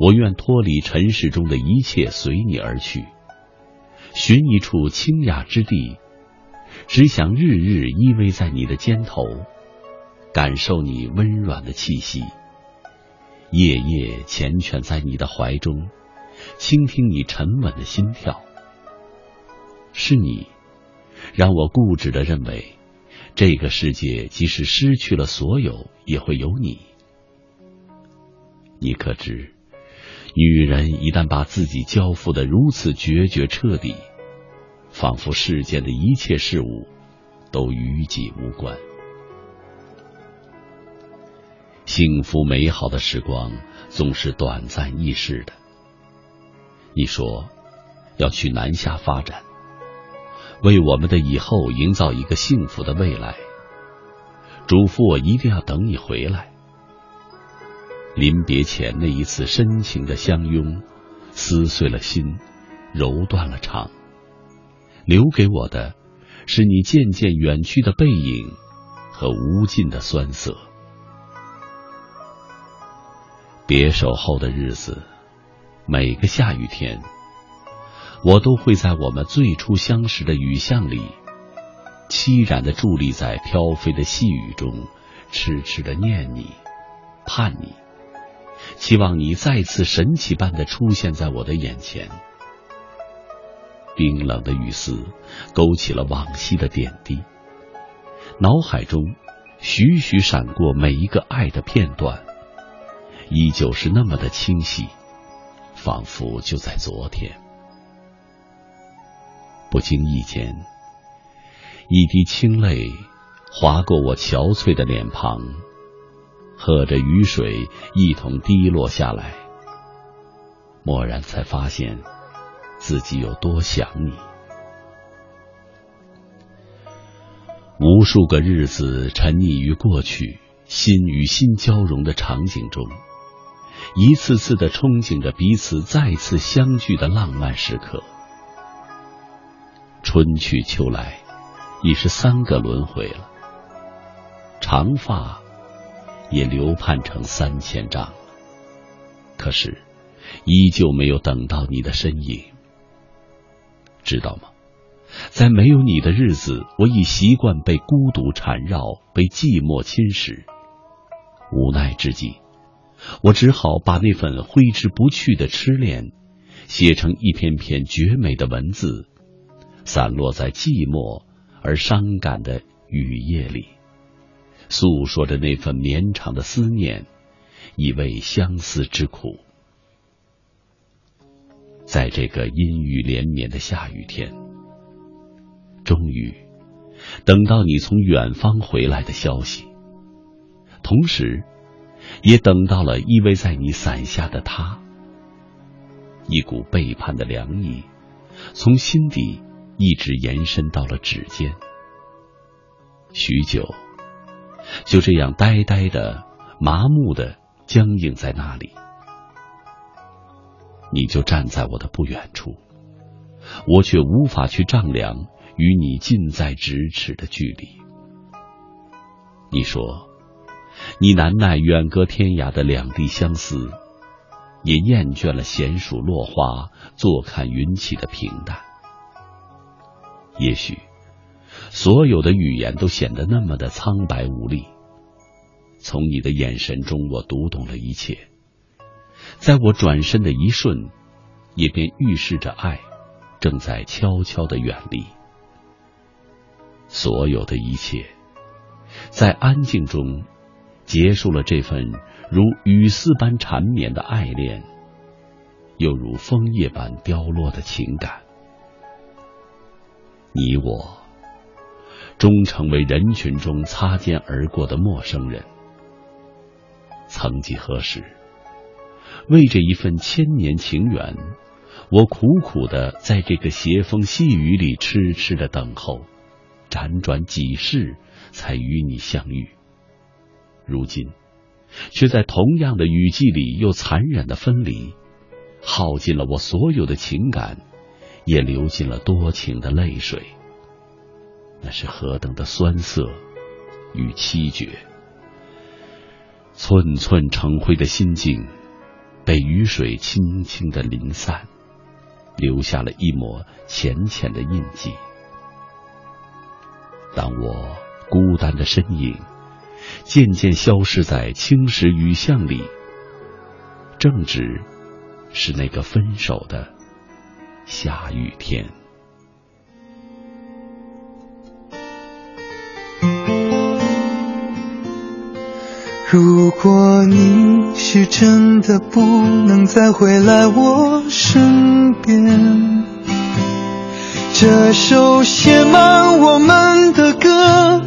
我愿脱离尘世中的一切，随你而去，寻一处清雅之地，只想日日依偎在你的肩头，感受你温软的气息，夜夜缱绻在你的怀中，倾听你沉稳的心跳。是你。让我固执的认为，这个世界即使失去了所有，也会有你。你可知，女人一旦把自己交付的如此决绝彻底，仿佛世间的一切事物都与己无关。幸福美好的时光总是短暂易逝的。你说要去南下发展。为我们的以后营造一个幸福的未来，嘱咐我一定要等你回来。临别前那一次深情的相拥，撕碎了心，揉断了肠，留给我的是你渐渐远去的背影和无尽的酸涩。别守候的日子，每个下雨天。我都会在我们最初相识的雨巷里，凄然的伫立在飘飞的细雨中，痴痴的念你，盼你，期望你再次神奇般的出现在我的眼前。冰冷的雨丝勾起了往昔的点滴，脑海中徐徐闪过每一个爱的片段，依旧是那么的清晰，仿佛就在昨天。不经意间，一滴清泪划过我憔悴的脸庞，和着雨水一同滴落下来。蓦然才发现自己有多想你。无数个日子沉溺于过去，心与心交融的场景中，一次次的憧憬着彼此再次相聚的浪漫时刻。春去秋来，已是三个轮回了。长发也流盼成三千丈了，可是依旧没有等到你的身影。知道吗？在没有你的日子，我已习惯被孤独缠绕，被寂寞侵蚀。无奈之际，我只好把那份挥之不去的痴恋，写成一篇篇绝美的文字。散落在寂寞而伤感的雨夜里，诉说着那份绵长的思念，以慰相思之苦。在这个阴雨连绵的下雨天，终于等到你从远方回来的消息，同时，也等到了依偎在你伞下的他。一股背叛的凉意，从心底。一直延伸到了指尖，许久，就这样呆呆的、麻木的僵硬在那里。你就站在我的不远处，我却无法去丈量与你近在咫尺的距离。你说，你难耐远隔天涯的两地相思，也厌倦了闲数落花、坐看云起的平淡。也许，所有的语言都显得那么的苍白无力。从你的眼神中，我读懂了一切。在我转身的一瞬，也便预示着爱正在悄悄的远离。所有的一切，在安静中结束了这份如雨丝般缠绵的爱恋，又如枫叶般凋落的情感。你我，终成为人群中擦肩而过的陌生人。曾几何时，为这一份千年情缘，我苦苦的在这个斜风细雨里痴痴的等候，辗转几世才与你相遇。如今，却在同样的雨季里又残忍的分离，耗尽了我所有的情感。也流尽了多情的泪水。那是何等的酸涩与凄绝。寸寸成灰的心境，被雨水轻轻的淋散，留下了一抹浅浅的印记。当我孤单的身影渐渐消失在青石雨巷里，正值是那个分手的下雨天。如果你是真的不能再回来我身边，这首写满我们的歌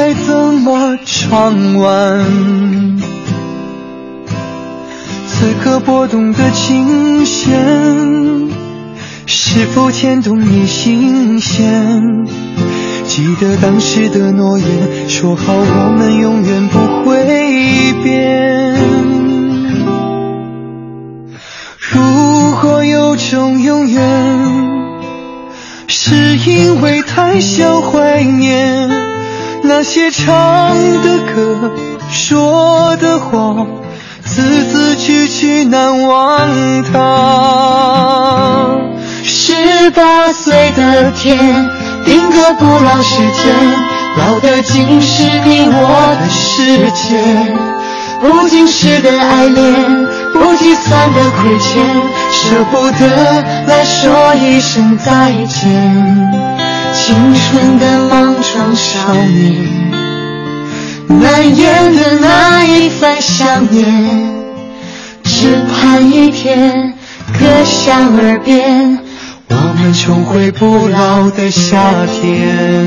该怎么唱完？此刻拨动的琴弦，是否牵动你心弦？记得当时的诺言，说好我们永远不会变。如果有种永远，是因为太想怀念那些唱的歌、说的话，字字句句难忘它。十八岁的天。定格不老时间，老的竟是你我的世界。不经事的爱恋，不计算的亏欠，舍不得来说一声再见。青春的莽撞少年，难言的那一番想念，只盼一天歌响耳边。我们重回不老的夏天。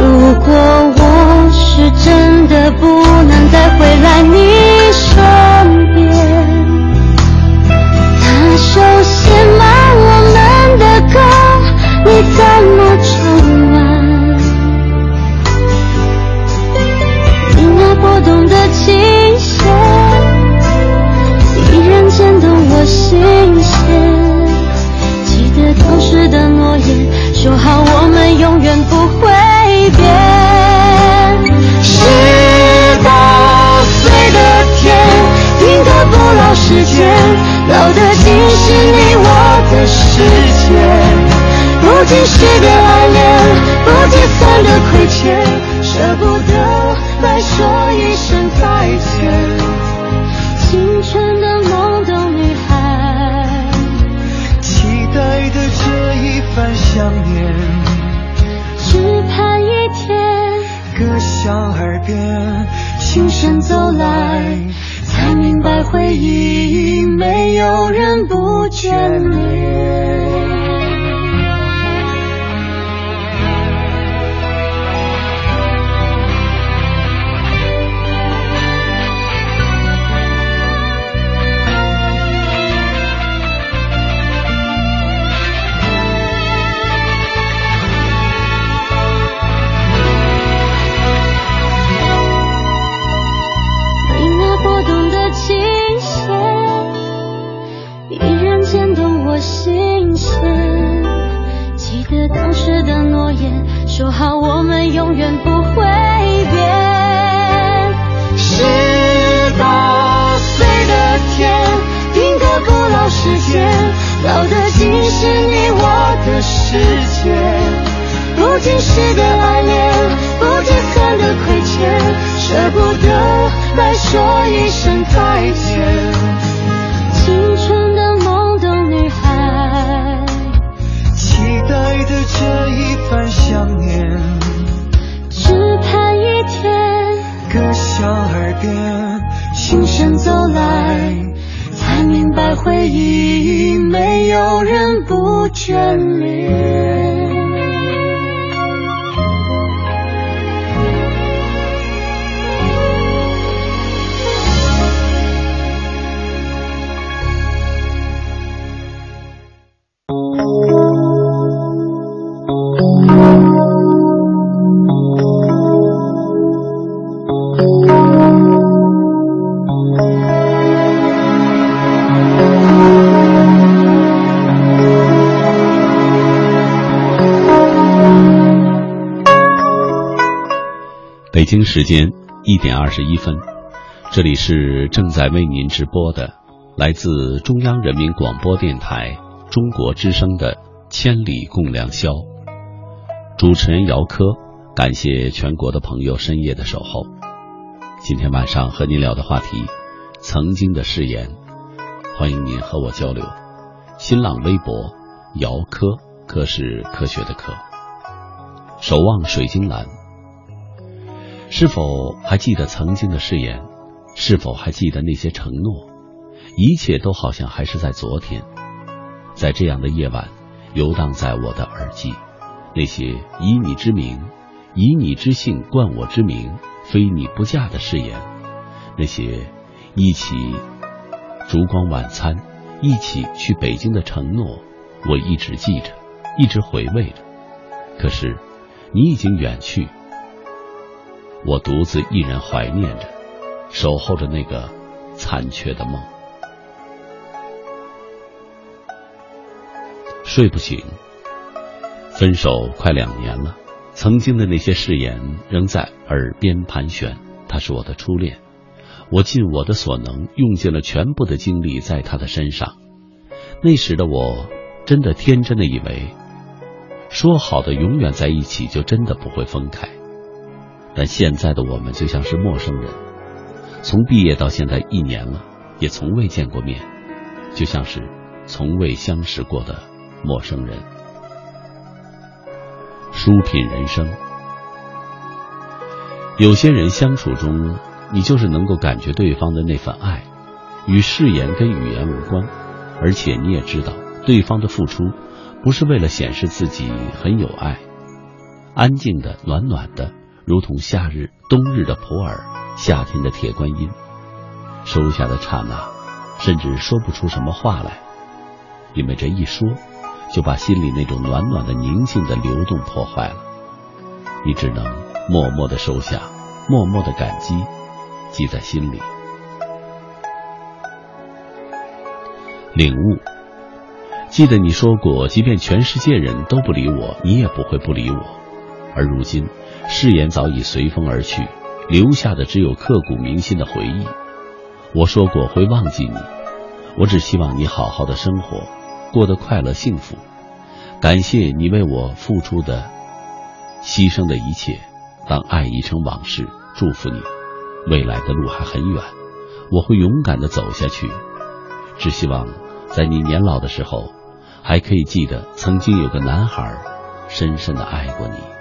如果我是真的不回来你身边，那首写满我们的歌，你怎么唱完？你那拨动的琴弦，依然牵动我心弦。记得当时的诺言，说好我们永远不会老的竟是你我的世界。不经事的爱恋，不计算的亏欠，舍不得。来说一声再见，青春的懵懂女孩，期待的这一番想念，只盼一天歌响耳边，轻声走来，回忆没有人不眷恋。北京时间一点二十一分，这里是正在为您直播的来自中央人民广播电台中国之声的《千里共良宵》，主持人姚科，感谢全国的朋友深夜的守候。今天晚上和您聊的话题，曾经的誓言，欢迎您和我交流。新浪微博姚科，科是科学的科。守望水晶蓝。是否还记得曾经的誓言？是否还记得那些承诺？一切都好像还是在昨天。在这样的夜晚，游荡在我的耳际，那些以你之名、以你之姓冠我之名、非你不嫁的誓言，那些一起烛光晚餐、一起去北京的承诺，我一直记着，一直回味着。可是，你已经远去。我独自一人怀念着，守候着那个残缺的梦，睡不醒。分手快两年了，曾经的那些誓言仍在耳边盘旋。他是我的初恋，我尽我的所能，用尽了全部的精力在他的身上。那时的我，真的天真的以为，说好的永远在一起，就真的不会分开。但现在的我们就像是陌生人，从毕业到现在一年了，也从未见过面，就像是从未相识过的陌生人。书品人生，有些人相处中，你就是能够感觉对方的那份爱，与誓言跟语言无关，而且你也知道对方的付出不是为了显示自己很有爱，安静的、暖暖的。如同夏日、冬日的普洱，夏天的铁观音，收下的刹那，甚至说不出什么话来，因为这一说，就把心里那种暖暖的宁静的流动破坏了。你只能默默的收下，默默的感激，记在心里。领悟，记得你说过，即便全世界人都不理我，你也不会不理我。而如今。誓言早已随风而去，留下的只有刻骨铭心的回忆。我说过会忘记你，我只希望你好好的生活，过得快乐幸福。感谢你为我付出的、牺牲的一切。当爱已成往事，祝福你，未来的路还很远，我会勇敢的走下去。只希望在你年老的时候，还可以记得曾经有个男孩深深的爱过你。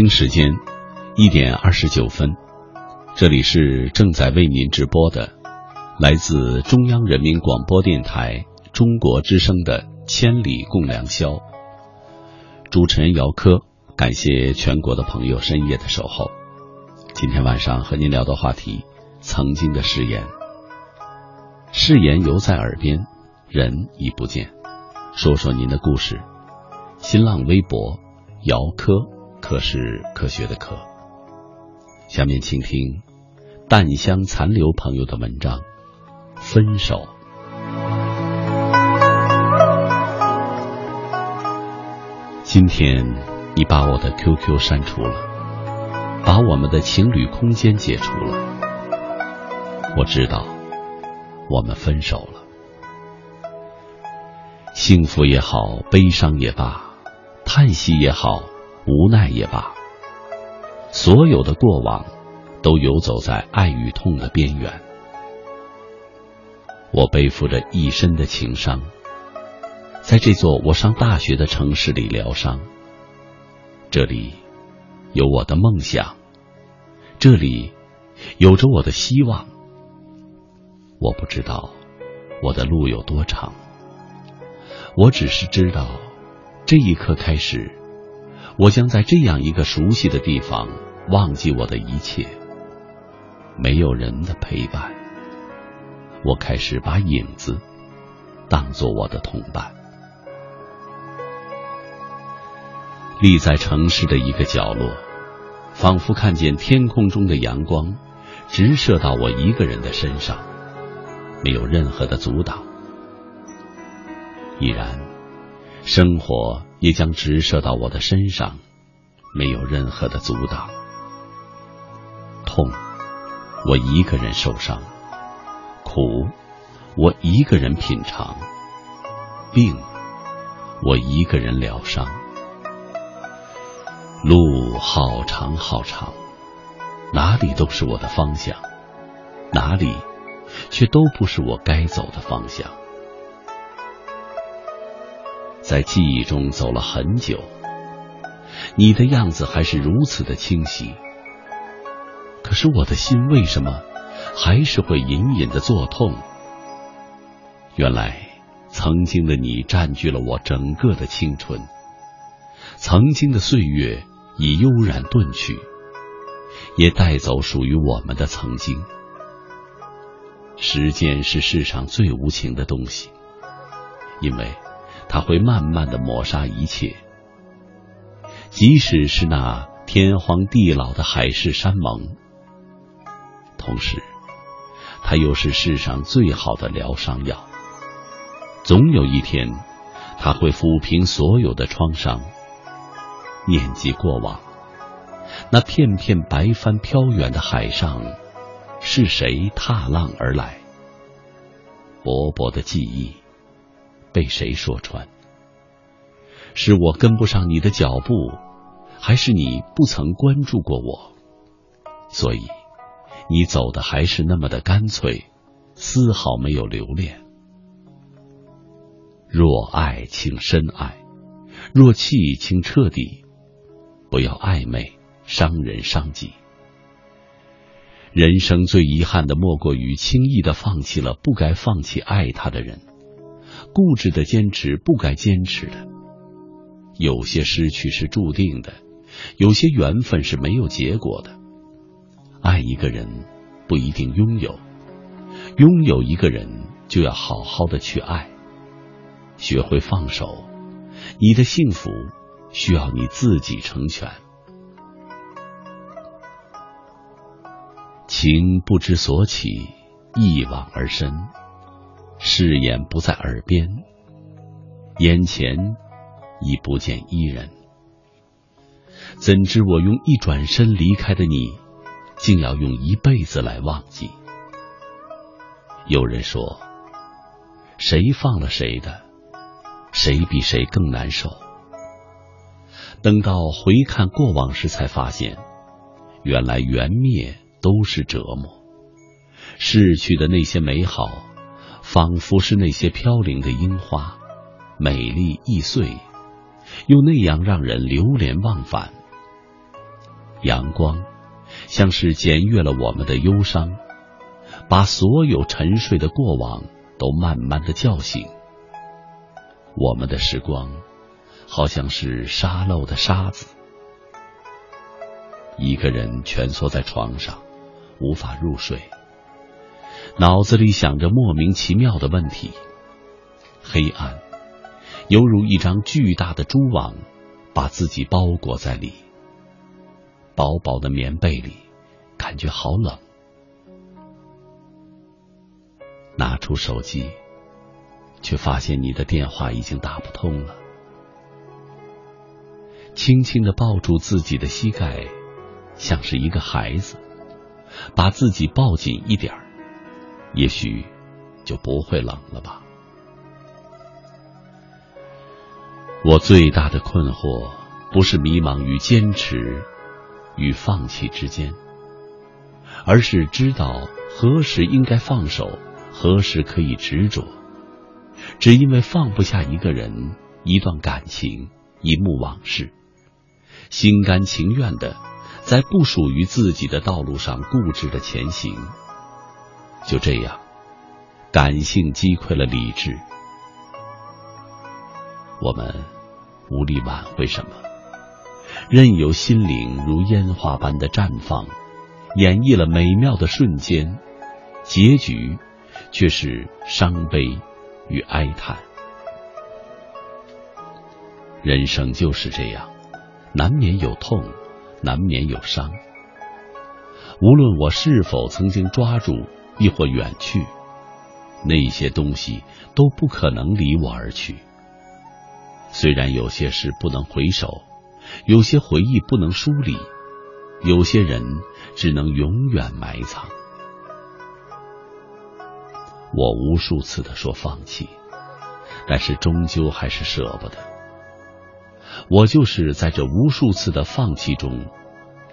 京时间一点二十九分，这里是正在为您直播的，来自中央人民广播电台中国之声的《千里共良宵》。主持人姚科，感谢全国的朋友深夜的守候。今天晚上和您聊的话题：曾经的誓言。誓言犹在耳边，人已不见。说说您的故事。新浪微博：姚科，科是科学的科。下面请听淡香残留朋友的文章《分手》。今天你把我的 QQ 删除了，把我们的情侣空间解除了。我知道，我们分手了。幸福也好，悲伤也罢，叹息也好，无奈也罢，所有的过往都游走在爱与痛的边缘。我背负着一身的情伤。在这座我上大学的城市里疗伤，这里有我的梦想，这里有着我的希望。我不知道我的路有多长，我只是知道，这一刻开始，我将在这样一个熟悉的地方忘记我的一切，没有人的陪伴，我开始把影子当做我的同伴。立在城市的一个角落，仿佛看见天空中的阳光直射到我一个人的身上，没有任何的阻挡。依然，生活也将直射到我的身上，没有任何的阻挡。痛，我一个人受伤；苦，我一个人品尝；病，我一个人疗伤。路好长好长，哪里都是我的方向，哪里却都不是我该走的方向。在记忆中走了很久，你的样子还是如此的清晰。可是我的心为什么还是会隐隐的作痛？原来曾经的你占据了我整个的青春。曾经的岁月已悠然遁去，也带走属于我们的曾经。时间是世上最无情的东西，因为它会慢慢的抹杀一切。即使是那天荒地老的海誓山盟，同时，它又是世上最好的疗伤药。总有一天，它会抚平所有的创伤。念及过往，那片片白帆飘远的海上，是谁踏浪而来？薄薄的记忆，被谁说穿？是我跟不上你的脚步，还是你不曾关注过我？所以，你走的还是那么的干脆，丝毫没有留恋。若爱，请深爱；若弃，请彻底。不要暧昧，伤人伤己。人生最遗憾的，莫过于轻易的放弃了不该放弃爱他的人，固执的坚持不该坚持的。有些失去是注定的，有些缘分是没有结果的。爱一个人不一定拥有，拥有一个人就要好好的去爱，学会放手，你的幸福。需要你自己成全。情不知所起，一往而深。誓言不在耳边，眼前已不见伊人。怎知我用一转身离开的你，竟要用一辈子来忘记？有人说，谁放了谁的，谁比谁更难受。等到回看过往时，才发现，原来缘灭都是折磨。逝去的那些美好，仿佛是那些飘零的樱花，美丽易碎，又那样让人流连忘返。阳光像是检阅了我们的忧伤，把所有沉睡的过往都慢慢的叫醒。我们的时光好像是沙漏的沙子，一个人蜷缩在床上，无法入睡，脑子里想着莫名其妙的问题。黑暗犹如一张巨大的蛛网，把自己包裹在里。薄薄的棉被里，感觉好冷。拿出手机，却发现你的电话已经打不通了。轻轻的抱住自己的膝盖，像是一个孩子，把自己抱紧一点儿，也许就不会冷了吧。我最大的困惑，不是迷茫与坚持。与放弃之间，而是知道何时应该放手，何时可以执着。只因为放不下一个人、一段感情、一幕往事，心甘情愿的在不属于自己的道路上固执的前行。就这样，感性击溃了理智，我们无力挽回什么。任由心灵如烟花般的绽放，演绎了美妙的瞬间，结局却是伤悲与哀叹。人生就是这样，难免有痛，难免有伤。无论我是否曾经抓住，亦或远去，那些东西都不可能离我而去。虽然有些事不能回首。有些回忆不能梳理，有些人只能永远埋藏。我无数次的说放弃，但是终究还是舍不得。我就是在这无数次的放弃中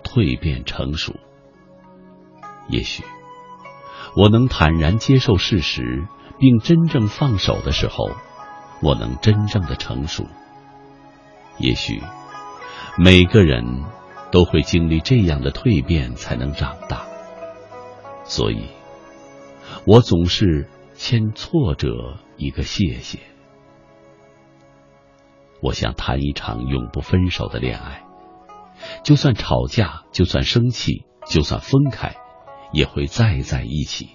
蜕变成熟。也许我能坦然接受事实，并真正放手的时候，我能真正的成熟。也许。每个人都会经历这样的蜕变，才能长大。所以，我总是欠挫折一个谢谢。我想谈一场永不分手的恋爱，就算吵架，就算生气，就算分开，也会再在一起。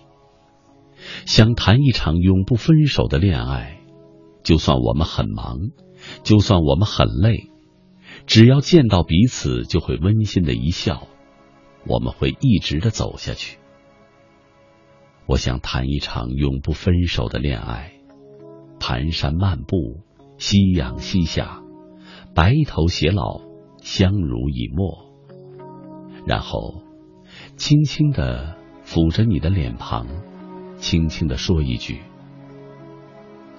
想谈一场永不分手的恋爱，就算我们很忙，就算我们很累。只要见到彼此，就会温馨的一笑，我们会一直的走下去。我想谈一场永不分手的恋爱，蹒跚漫步，夕阳西下，白头偕老，相濡以沫。然后，轻轻的抚着你的脸庞，轻轻的说一句：“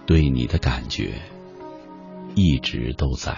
对你的感觉，一直都在。”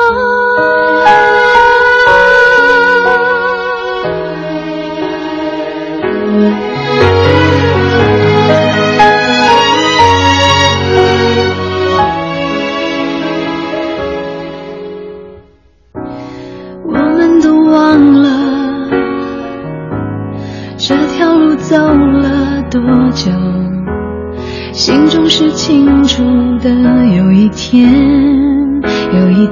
啊，我们都忘了这条路走了多久，心中是清楚的，有一天。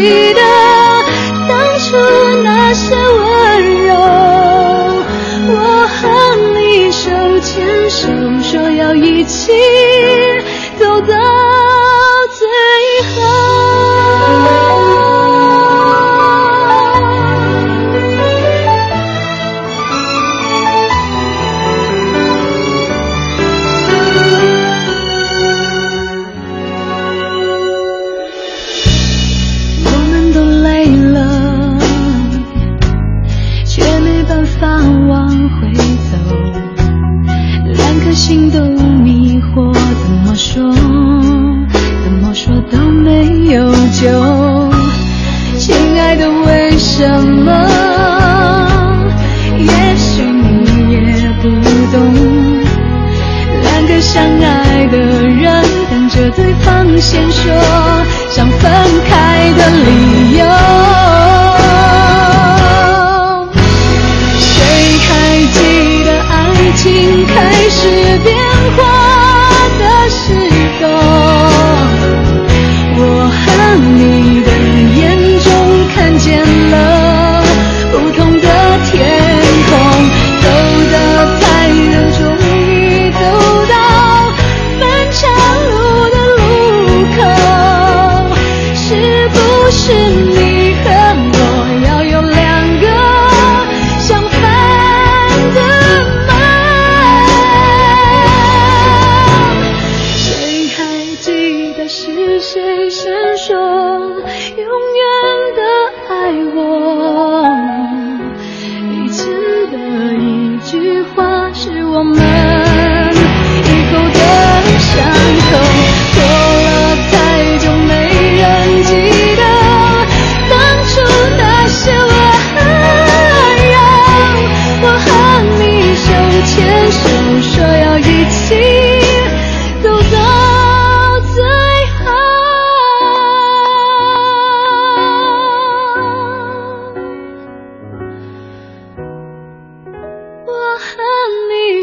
人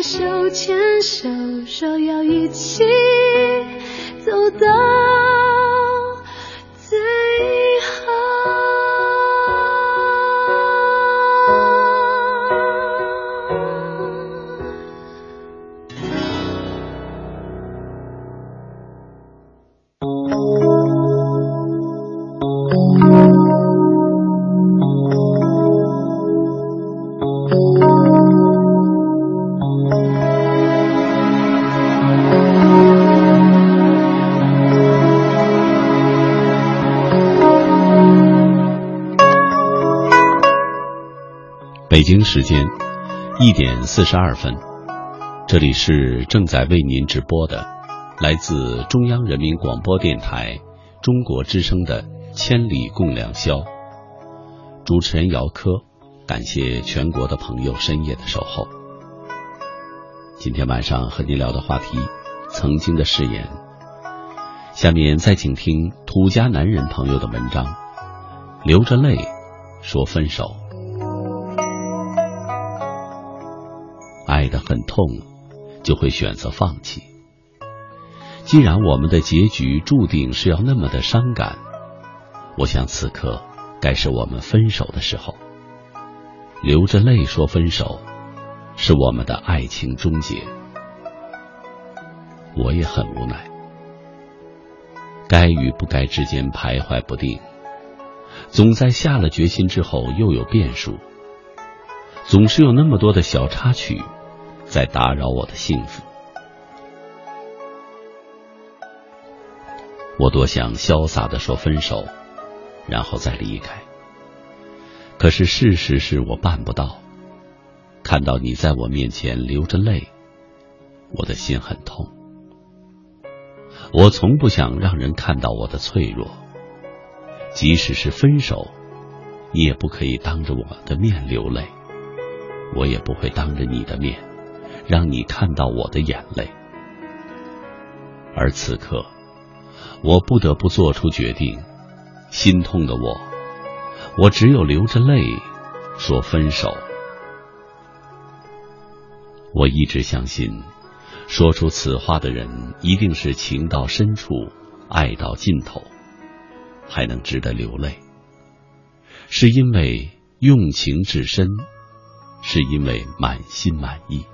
手牵手，说要一起走到北京时间一点四十二分，这里是正在为您直播的，来自中央人民广播电台中国之声的《千里共良宵》。主持人姚科，感谢全国的朋友深夜的守候。今天晚上和您聊的话题，曾经的誓言。下面再请听土家男人朋友的文章，流着泪说分手。爱得很痛，就会选择放弃。既然我们的结局注定是要那么的伤感，我想此刻该是我们分手的时候。流着泪说分手，是我们的爱情终结。我也很无奈，该与不该之间徘徊不定，总在下了决心之后又有变数，总是有那么多的小插曲。在打扰我的幸福，我多想潇洒的说分手，然后再离开。可是事实是我办不到。看到你在我面前流着泪，我的心很痛。我从不想让人看到我的脆弱，即使是分手，你也不可以当着我的面流泪，我也不会当着你的面让你看到我的眼泪。而此刻，我不得不做出决定，心痛的我，我只有流着泪说分手。我一直相信，说出此话的人一定是情到深处，爱到尽头，还能值得流泪。是因为用情至深，是因为满心满意，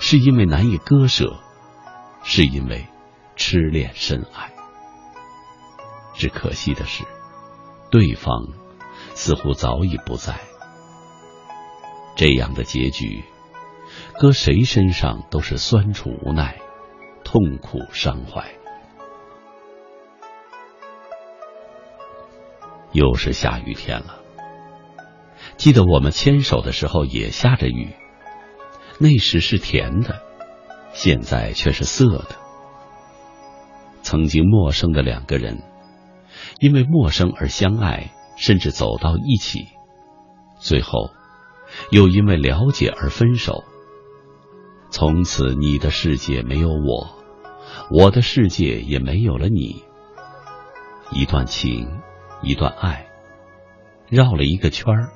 是因为难以割舍，是因为痴恋深爱。只可惜的是，对方似乎早已不在。这样的结局。搁谁身上都是酸楚无奈，痛苦伤怀。又是下雨天了。记得我们牵手的时候也下着雨，那时是甜的，现在却是涩的。曾经陌生的两个人，因为陌生而相爱，甚至走到一起，最后又因为了解而分手。从此，你的世界没有我，我的世界也没有了你。一段情，一段爱，绕了一个圈儿，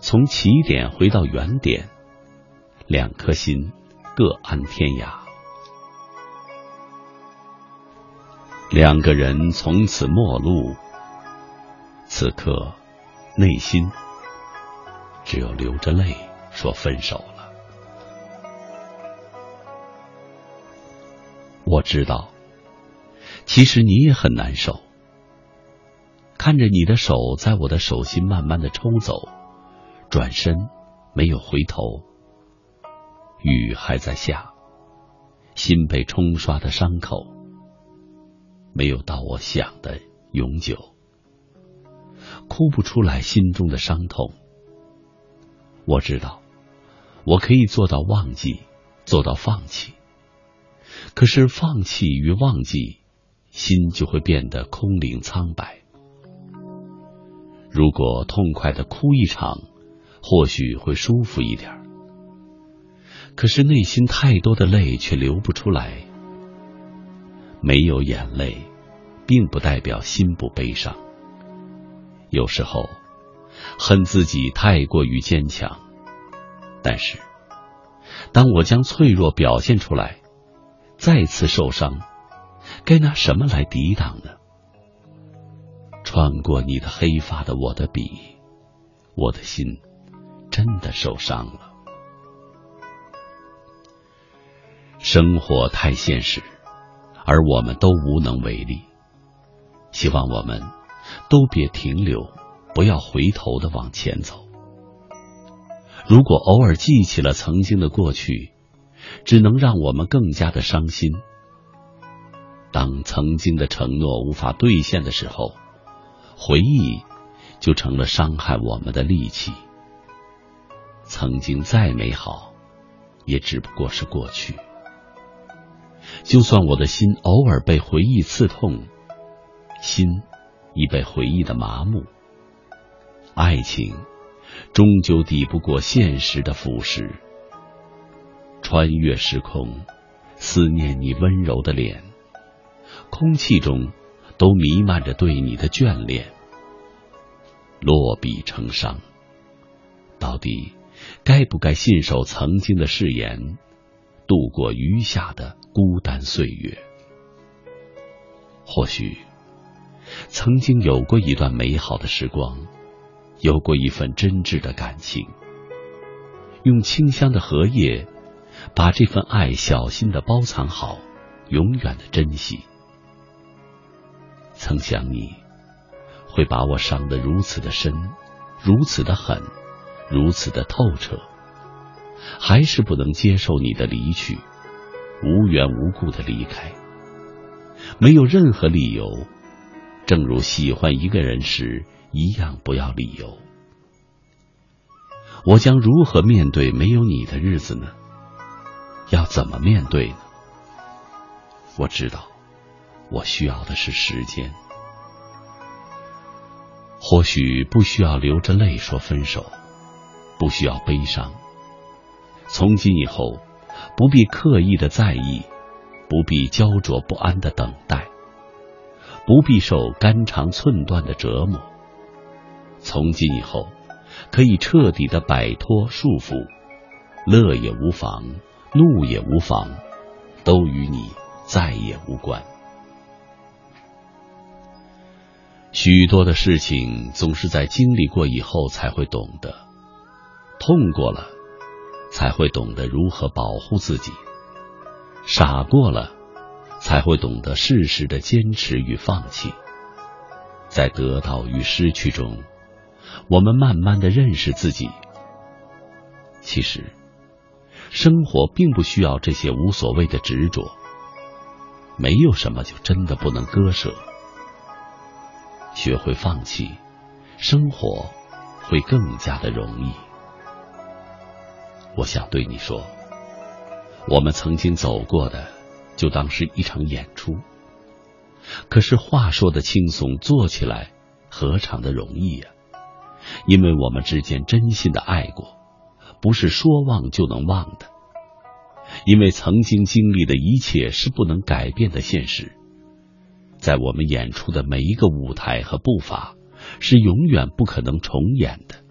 从起点回到原点，两颗心各安天涯。两个人从此陌路，此刻内心只有流着泪说分手了。我知道，其实你也很难受。看着你的手在我的手心慢慢的抽走，转身没有回头，雨还在下，心被冲刷的伤口没有到我想的永久，哭不出来心中的伤痛。我知道，我可以做到忘记，做到放弃。可是放弃与忘记，心就会变得空灵苍白。如果痛快的哭一场，或许会舒服一点。可是内心太多的泪却流不出来。没有眼泪，并不代表心不悲伤。有时候，恨自己太过于坚强。但是，当我将脆弱表现出来。再次受伤，该拿什么来抵挡呢？穿过你的黑发的我的笔，我的心真的受伤了。生活太现实，而我们都无能为力。希望我们都别停留，不要回头的往前走。如果偶尔记起了曾经的过去。只能让我们更加的伤心。当曾经的承诺无法兑现的时候，回忆就成了伤害我们的利器。曾经再美好，也只不过是过去。就算我的心偶尔被回忆刺痛，心已被回忆的麻木，爱情终究抵不过现实的腐蚀。穿越时空，思念你温柔的脸，空气中都弥漫着对你的眷恋。落笔成伤，到底该不该信守曾经的誓言，度过余下的孤单岁月？或许，曾经有过一段美好的时光，有过一份真挚的感情，用清香的荷叶。把这份爱小心的包藏好，永远的珍惜。曾想你会把我伤得如此的深，如此的狠，如此的透彻，还是不能接受你的离去，无缘无故的离开，没有任何理由，正如喜欢一个人时一样，不要理由。我将如何面对没有你的日子呢？要怎么面对呢？我知道，我需要的是时间。或许不需要流着泪说分手，不需要悲伤。从今以后，不必刻意的在意，不必焦灼不安的等待，不必受肝肠寸断的折磨。从今以后，可以彻底的摆脱束缚，乐也无妨，怒也无妨，都与你再也无关。许多的事情总是在经历过以后才会懂得，痛过了，才会懂得如何保护自己；傻过了，才会懂得适时的坚持与放弃。在得到与失去中，我们慢慢的认识自己。其实，生活并不需要这些无所谓的执着，没有什么就真的不能割舍。学会放弃，生活会更加的容易。我想对你说，我们曾经走过的，就当是一场演出。可是话说的轻松，做起来何尝的容易呀？因为我们之间真心的爱过，不是说忘就能忘的。因为曾经经历的一切是不能改变的现实。在我们演出的每一个舞台和步伐，是永远不可能重演的。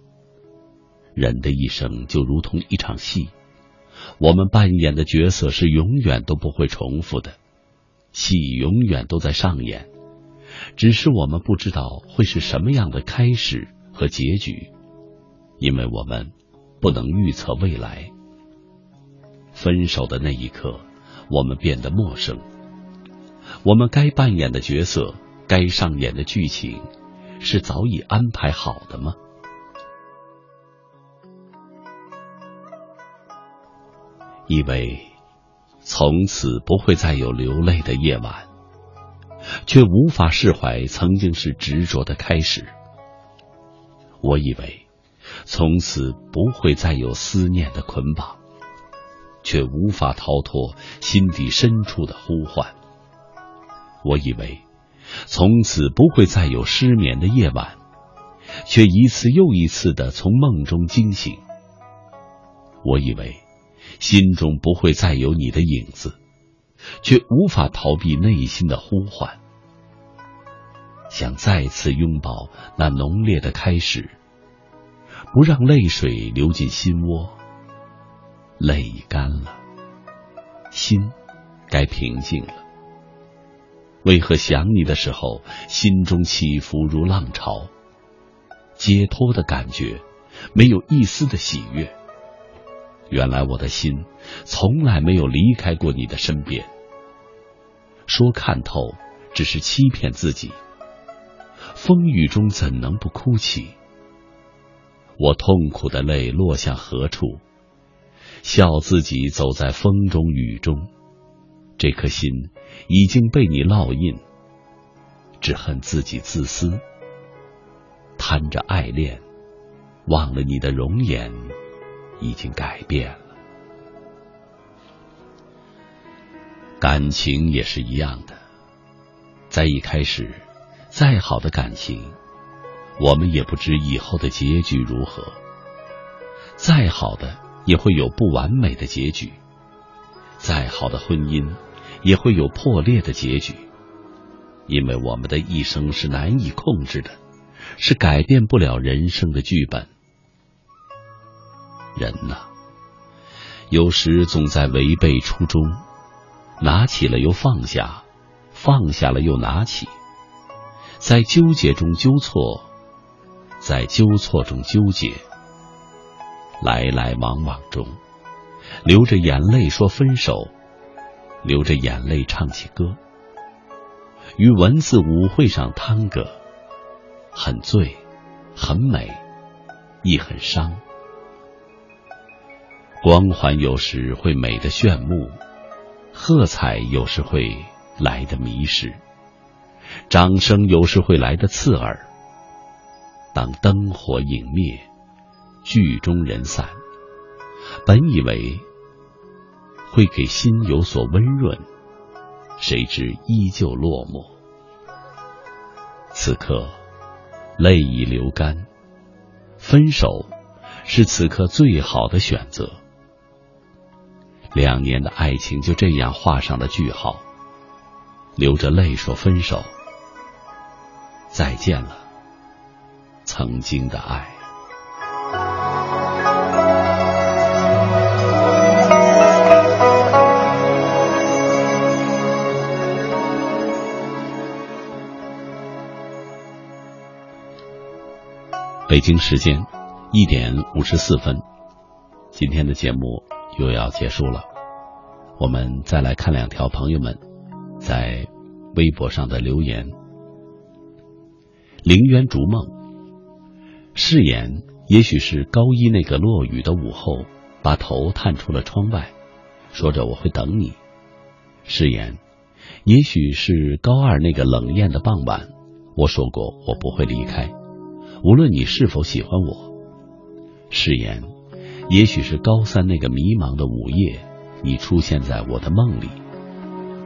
人的一生就如同一场戏，我们扮演的角色是永远都不会重复的，戏永远都在上演，只是我们不知道会是什么样的开始和结局，因为我们不能预测未来。分手的那一刻，我们变得陌生。我们该扮演的角色，该上演的剧情，是早已安排好的吗？以为从此不会再有流泪的夜晚，却无法释怀曾经是执着的开始。我以为从此不会再有思念的捆绑，却无法逃脱心底深处的呼唤。我以为从此不会再有失眠的夜晚，却一次又一次的从梦中惊醒。我以为心中不会再有你的影子，却无法逃避内心的呼唤。想再次拥抱那浓烈的开始，不让泪水流进心窝。泪干了，心该平静了。为何想你的时候，心中起伏如浪潮？解脱的感觉，没有一丝的喜悦。原来我的心从来没有离开过你的身边。说看透，只是欺骗自己。风雨中怎能不哭泣？我痛苦的泪落向何处？笑自己走在风中雨中。这颗心。已经被你烙印，只恨自己自私，贪着爱恋，忘了你的容颜已经改变了。感情也是一样的，在一开始，再好的感情，我们也不知以后的结局如何；再好的，也会有不完美的结局；再好的婚姻。也会有破裂的结局，因为我们的一生是难以控制的，是改变不了人生的剧本。人呐，有时总在违背初衷，拿起了又放下，放下了又拿起，在纠结中纠错，在纠错中纠结，来来往往中，流着眼泪说分手。流着眼泪唱起歌，于文字舞会上探戈，很醉，很美，亦很伤。光环有时会美得炫目，喝彩有时会来的迷失，掌声有时会来的刺耳。当灯火影灭，剧中人散，本以为。会给心有所温润，谁知依旧落寞。此刻，泪已流干。分手是此刻最好的选择。两年的爱情就这样画上了句号，流着泪说分手，再见了，曾经的爱。北京时间一点五十四分，今天的节目又要结束了。我们再来看两条朋友们在微博上的留言。陵渊逐梦，誓言也许是高一那个落雨的午后，把头探出了窗外，说着我会等你。誓言，也许是高二那个冷艳的傍晚，我说过我不会离开。无论你是否喜欢我，誓言，也许是高三那个迷茫的午夜，你出现在我的梦里，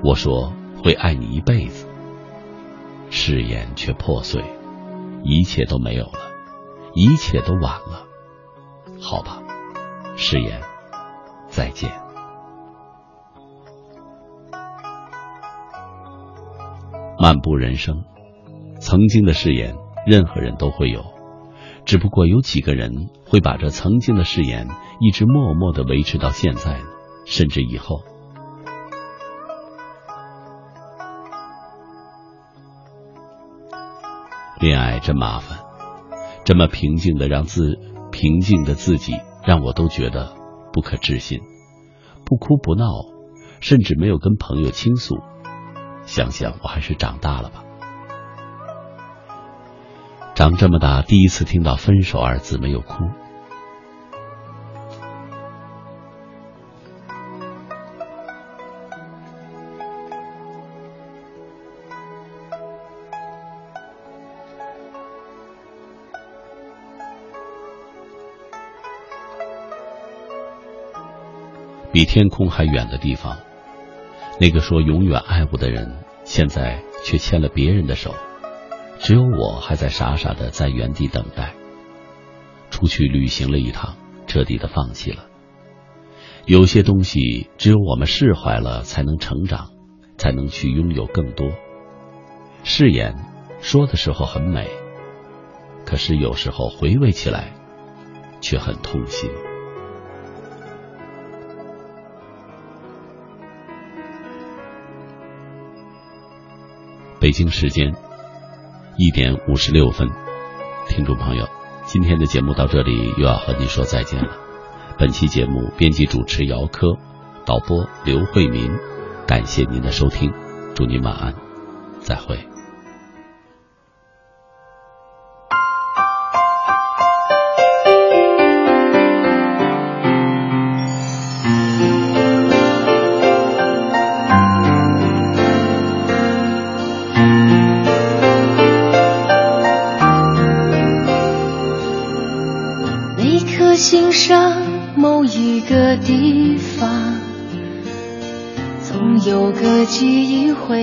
我说会爱你一辈子，誓言却破碎，一切都没有了，一切都晚了，好吧，誓言，再见。漫步人生，曾经的誓言。任何人都会有，只不过有几个人会把这曾经的誓言一直默默的维持到现在呢？甚至以后，恋爱真麻烦，这么平静的让自平静的自己，让我都觉得不可置信。不哭不闹，甚至没有跟朋友倾诉，想想我还是长大了吧。长这么大，第一次听到“分手”二字没有哭。比天空还远的地方，那个说永远爱我的人，现在却牵了别人的手。只有我还在傻傻的在原地等待。出去旅行了一趟，彻底的放弃了。有些东西只有我们释怀了，才能成长，才能去拥有更多。誓言说的时候很美，可是有时候回味起来，却很痛心。北京时间。一点五十六分，听众朋友，今天的节目到这里又要和您说再见了。本期节目编辑主持姚科，导播刘慧民，感谢您的收听，祝您晚安，再会。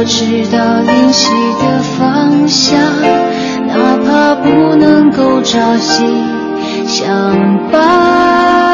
我知道灵犀的方向，哪怕不能够朝夕。相伴，